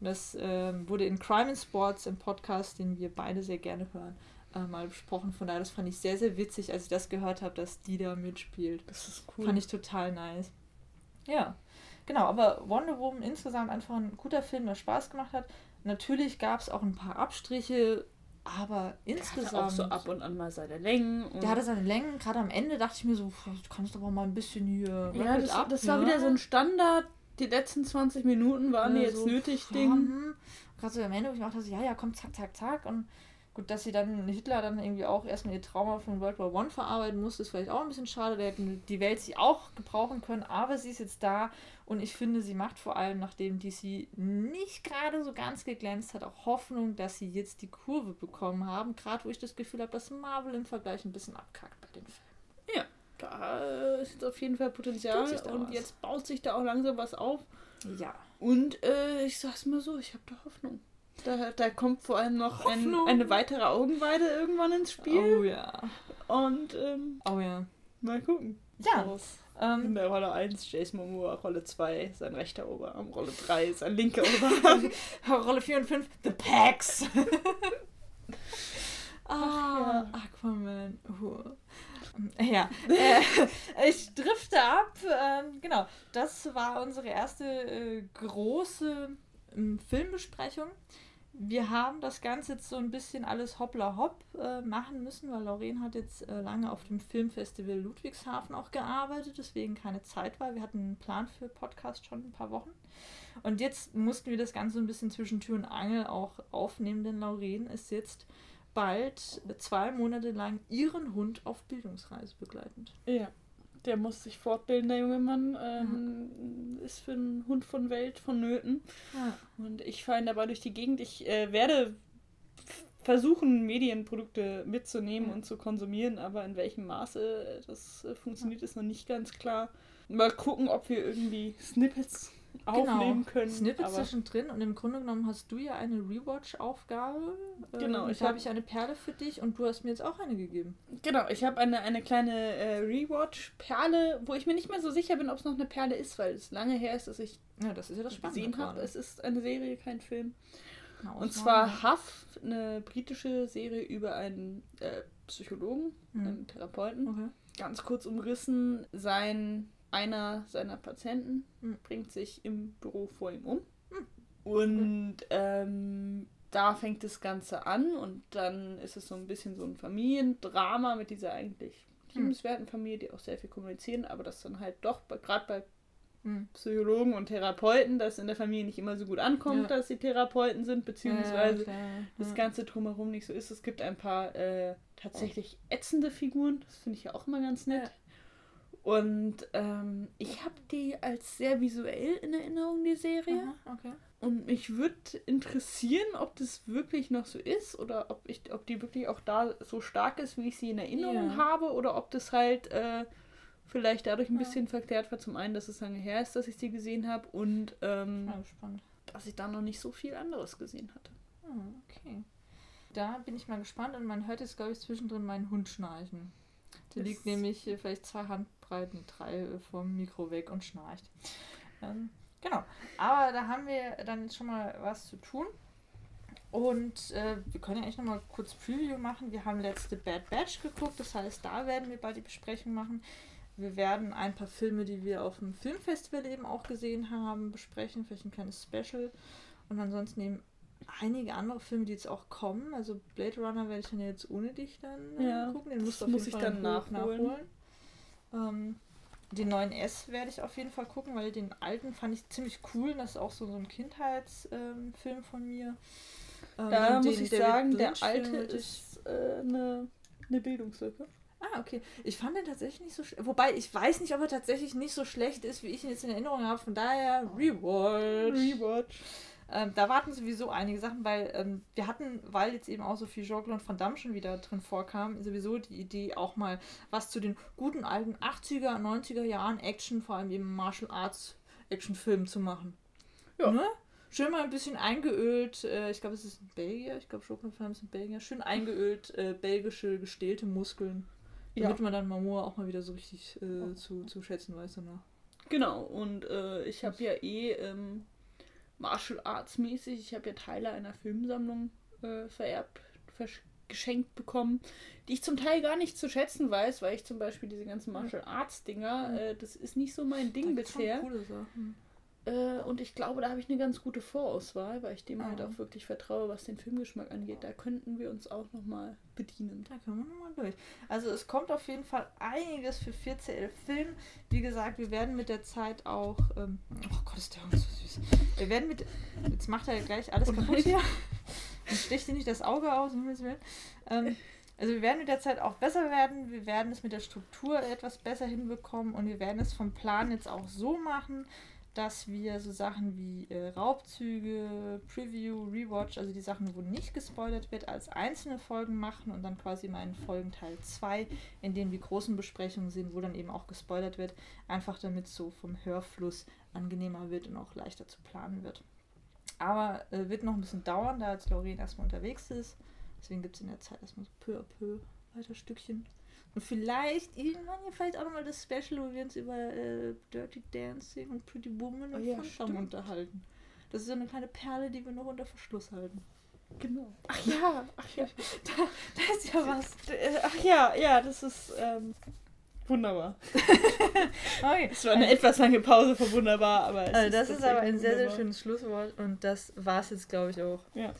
Speaker 1: Und das äh, wurde in Crime and Sports im Podcast, den wir beide sehr gerne hören, äh, mal besprochen. Von daher, das fand ich sehr, sehr witzig, als ich das gehört habe, dass die da mitspielt.
Speaker 2: Das ist cool.
Speaker 1: Fand ich total nice. Ja, genau, aber Wonder Woman insgesamt einfach ein guter Film, der Spaß gemacht hat. Natürlich gab es auch ein paar Abstriche, aber insgesamt.
Speaker 2: Der auch so ab und an mal seine Längen.
Speaker 1: der hatte seine Längen, gerade am Ende dachte ich mir so, du kannst aber mal ein bisschen hier.
Speaker 2: Ja, das, ab, das war wieder so ein Standard. Die letzten 20 Minuten waren ja, jetzt so, nötig, Ding.
Speaker 1: Hm. Gerade so am Ende, wo ich mir dachte, ja, ja, komm, zack, zack, zack. Und Gut, dass sie dann Hitler dann irgendwie auch erstmal ihr Trauma von World War One verarbeiten musste, ist vielleicht auch ein bisschen schade. Da hätten die Welt sie auch gebrauchen können, aber sie ist jetzt da und ich finde, sie macht vor allem, nachdem DC nicht gerade so ganz geglänzt hat, auch Hoffnung, dass sie jetzt die Kurve bekommen haben. Gerade wo ich das Gefühl habe, dass Marvel im Vergleich ein bisschen abkackt bei den Filmen.
Speaker 2: Ja, da ist jetzt auf jeden Fall Potenzial und was. jetzt baut sich da auch langsam was auf.
Speaker 1: Ja.
Speaker 2: Und äh, ich sag's mal so, ich habe da Hoffnung. Da, da kommt vor allem noch ein, eine weitere Augenweide irgendwann ins Spiel.
Speaker 1: Oh ja.
Speaker 2: Und, ähm,
Speaker 1: oh ja.
Speaker 2: Mal gucken.
Speaker 1: Ja.
Speaker 2: Ähm, in der Rolle 1 Jason Momoa, Rolle 2 sein rechter Oberarm, Rolle 3 sein linker <laughs> Oberarm. <laughs>
Speaker 1: Rolle 4 und 5 The Packs. <laughs> ah, ja. Aquaman. Uh. Ja, äh, ich drifte ab. Ähm, genau, das war unsere erste äh, große ähm, Filmbesprechung. Wir haben das Ganze jetzt so ein bisschen alles hoppla hopp äh, machen müssen, weil Lauren hat jetzt äh, lange auf dem Filmfestival Ludwigshafen auch gearbeitet, deswegen keine Zeit war. Wir hatten einen Plan für Podcast schon ein paar Wochen. Und jetzt mussten wir das Ganze ein bisschen zwischen Tür und Angel auch aufnehmen, denn Lauren ist jetzt bald zwei Monate lang ihren Hund auf Bildungsreise begleitend.
Speaker 2: Ja. Der muss sich fortbilden, der junge Mann. Ähm, mhm. Ist für einen Hund von Welt vonnöten. Ja. Und ich fahre ihn dabei durch die Gegend. Ich äh, werde versuchen, Medienprodukte mitzunehmen ja. und zu konsumieren, aber in welchem Maße das äh, funktioniert, ja. ist noch nicht ganz klar. Mal gucken, ob wir irgendwie Snippets aufnehmen genau. können.
Speaker 1: Snippets zwischendrin und im Grunde genommen hast du ja eine Rewatch-Aufgabe.
Speaker 2: Genau.
Speaker 1: Ich habe ich eine Perle für dich und du hast mir jetzt auch eine gegeben.
Speaker 2: Genau, ich habe eine, eine kleine äh, Rewatch-Perle, wo ich mir nicht mehr so sicher bin, ob es noch eine Perle ist, weil es lange her ist, dass ich
Speaker 1: ja, das ist ja das
Speaker 2: gesehen habe. Es ist eine Serie, kein Film. und zwar Huff, eine britische Serie über einen äh, Psychologen, hm. einen Therapeuten. Okay. Ganz kurz umrissen, sein einer seiner Patienten mhm. bringt sich im Büro vor ihm um. Mhm. Und ähm, da fängt das Ganze an und dann ist es so ein bisschen so ein Familiendrama mit dieser eigentlich liebenswerten Familie, die auch sehr viel kommunizieren, aber das dann halt doch, gerade bei hm. Psychologen und Therapeuten, dass in der Familie nicht immer so gut ankommt, ja. dass sie Therapeuten sind, beziehungsweise ja, das Ganze drumherum nicht so ist. Es gibt ein paar äh, tatsächlich ätzende Figuren, das finde ich ja auch immer ganz nett. Und ähm, ich habe die als sehr visuell in Erinnerung, die Serie.
Speaker 1: Aha, okay.
Speaker 2: Und mich würde interessieren, ob das wirklich noch so ist oder ob, ich, ob die wirklich auch da so stark ist, wie ich sie in Erinnerung yeah. habe oder ob das halt äh, vielleicht dadurch ein ja. bisschen verklärt war. Zum einen, dass es lange her ist, dass ich sie gesehen habe und ähm,
Speaker 1: ja,
Speaker 2: dass ich da noch nicht so viel anderes gesehen hatte.
Speaker 1: Oh, okay. Da bin ich mal gespannt und man hört jetzt, glaube ich, zwischendrin meinen Hund schnarchen. Der das liegt nämlich vielleicht zwei Handbreiten, drei vom Mikro weg und schnarcht. Ähm, genau. Aber da haben wir dann jetzt schon mal was zu tun. Und äh, wir können ja eigentlich noch mal kurz Preview machen. Wir haben letzte Bad Batch geguckt, das heißt, da werden wir bald die Besprechung machen. Wir werden ein paar Filme, die wir auf dem Filmfestival eben auch gesehen haben, besprechen, vielleicht ein kleines Special. Und ansonsten eben einige andere Filme, die jetzt auch kommen. Also Blade Runner werde ich dann jetzt ohne dich dann äh, ja, gucken. Den musst du auf muss jeden ich Fall dann nachholen. nachholen. Ähm, den neuen S werde ich auf jeden Fall gucken, weil den alten fand ich ziemlich cool. Das ist auch so, so ein Kindheitsfilm ähm, von mir.
Speaker 2: Ähm, da muss ich David sagen, der alte ist äh, eine, eine Bildungslücke.
Speaker 1: Ah, okay. Ich fand den tatsächlich nicht so schlecht. Wobei, ich weiß nicht, ob er tatsächlich nicht so schlecht ist, wie ich ihn jetzt in Erinnerung habe. Von daher, Rewatch.
Speaker 2: Rewatch.
Speaker 1: Ähm, da warten sowieso einige Sachen, weil ähm, wir hatten, weil jetzt eben auch so viel Jean-Claude Van Damme schon wieder drin vorkam, sowieso die Idee, auch mal was zu den guten alten 80er, 90er Jahren Action, vor allem eben Martial Arts Actionfilmen zu machen.
Speaker 2: Ja. Ne?
Speaker 1: schön mal ein bisschen eingeölt, äh, ich glaube, es ist in Belgier, ich glaube, Schokoladenfarm ist in Belgier, schön eingeölt, äh, belgische gestählte Muskeln. Damit
Speaker 2: Ja.
Speaker 1: man dann Momoa auch mal wieder so richtig äh, zu, zu schätzen weiß danach.
Speaker 2: Genau, und äh, ich habe ja eh ähm, Martial Arts mäßig, ich habe ja Teile einer Filmsammlung äh, vererbt, geschenkt bekommen, die ich zum Teil gar nicht zu schätzen weiß, weil ich zum Beispiel diese ganzen Martial Arts Dinger, äh, das ist nicht so mein Ding bisher.
Speaker 1: Coole Sachen.
Speaker 2: Äh, und ich glaube, da habe ich eine ganz gute Vorauswahl, weil ich dem
Speaker 1: Ah.
Speaker 2: halt auch wirklich vertraue, was den Filmgeschmack angeht. Da könnten wir uns auch nochmal bedienen.
Speaker 1: Da können wir nochmal durch. Also es kommt auf jeden Fall einiges für 4CL Film. Wie gesagt, wir werden mit der Zeit auch. Ähm, oh Gott, ist der Hund so süß. Wir werden mit. Jetzt macht er gleich alles
Speaker 2: Oh
Speaker 1: kaputt hier. Und sticht dir nicht das Auge aus, um. Ähm, also wir werden mit der Zeit auch besser werden. Wir werden es mit der Struktur etwas besser hinbekommen und wir werden es vom Plan jetzt auch so machen, dass wir so Sachen wie äh, Raubzüge, Preview, Rewatch, also die Sachen, wo nicht gespoilert wird, als einzelne Folgen machen und dann quasi mal in Folgen Teil 2, in denen die großen Besprechungen sind, wo dann eben auch gespoilert wird, einfach damit so vom Hörfluss angenehmer wird und auch leichter zu planen wird. Aber äh, wird noch ein bisschen dauern, da jetzt Lauren erstmal unterwegs ist. Deswegen gibt es in der Zeit erstmal so peu à peu weiter Stückchen. Und vielleicht irgendwann ja vielleicht auch nochmal das Special, wo wir uns über äh, Dirty Dancing und Pretty Woman
Speaker 2: Oh
Speaker 1: und
Speaker 2: ja,
Speaker 1: Phantom
Speaker 2: stimmt.
Speaker 1: unterhalten. Das ist so eine kleine Perle, die wir noch unter Verschluss halten.
Speaker 2: Genau. Ach ja, ach ja. <laughs>
Speaker 1: Da ist ja was.
Speaker 2: Äh, Ach ja, ja, das ist ähm, wunderbar. <laughs>
Speaker 1: Okay.
Speaker 2: Es war eine etwas lange Pause von wunderbar, aber es
Speaker 1: Also das ist aber ein sehr, sehr schönes Schlusswort und das war es jetzt, glaube ich, auch.
Speaker 2: Ja.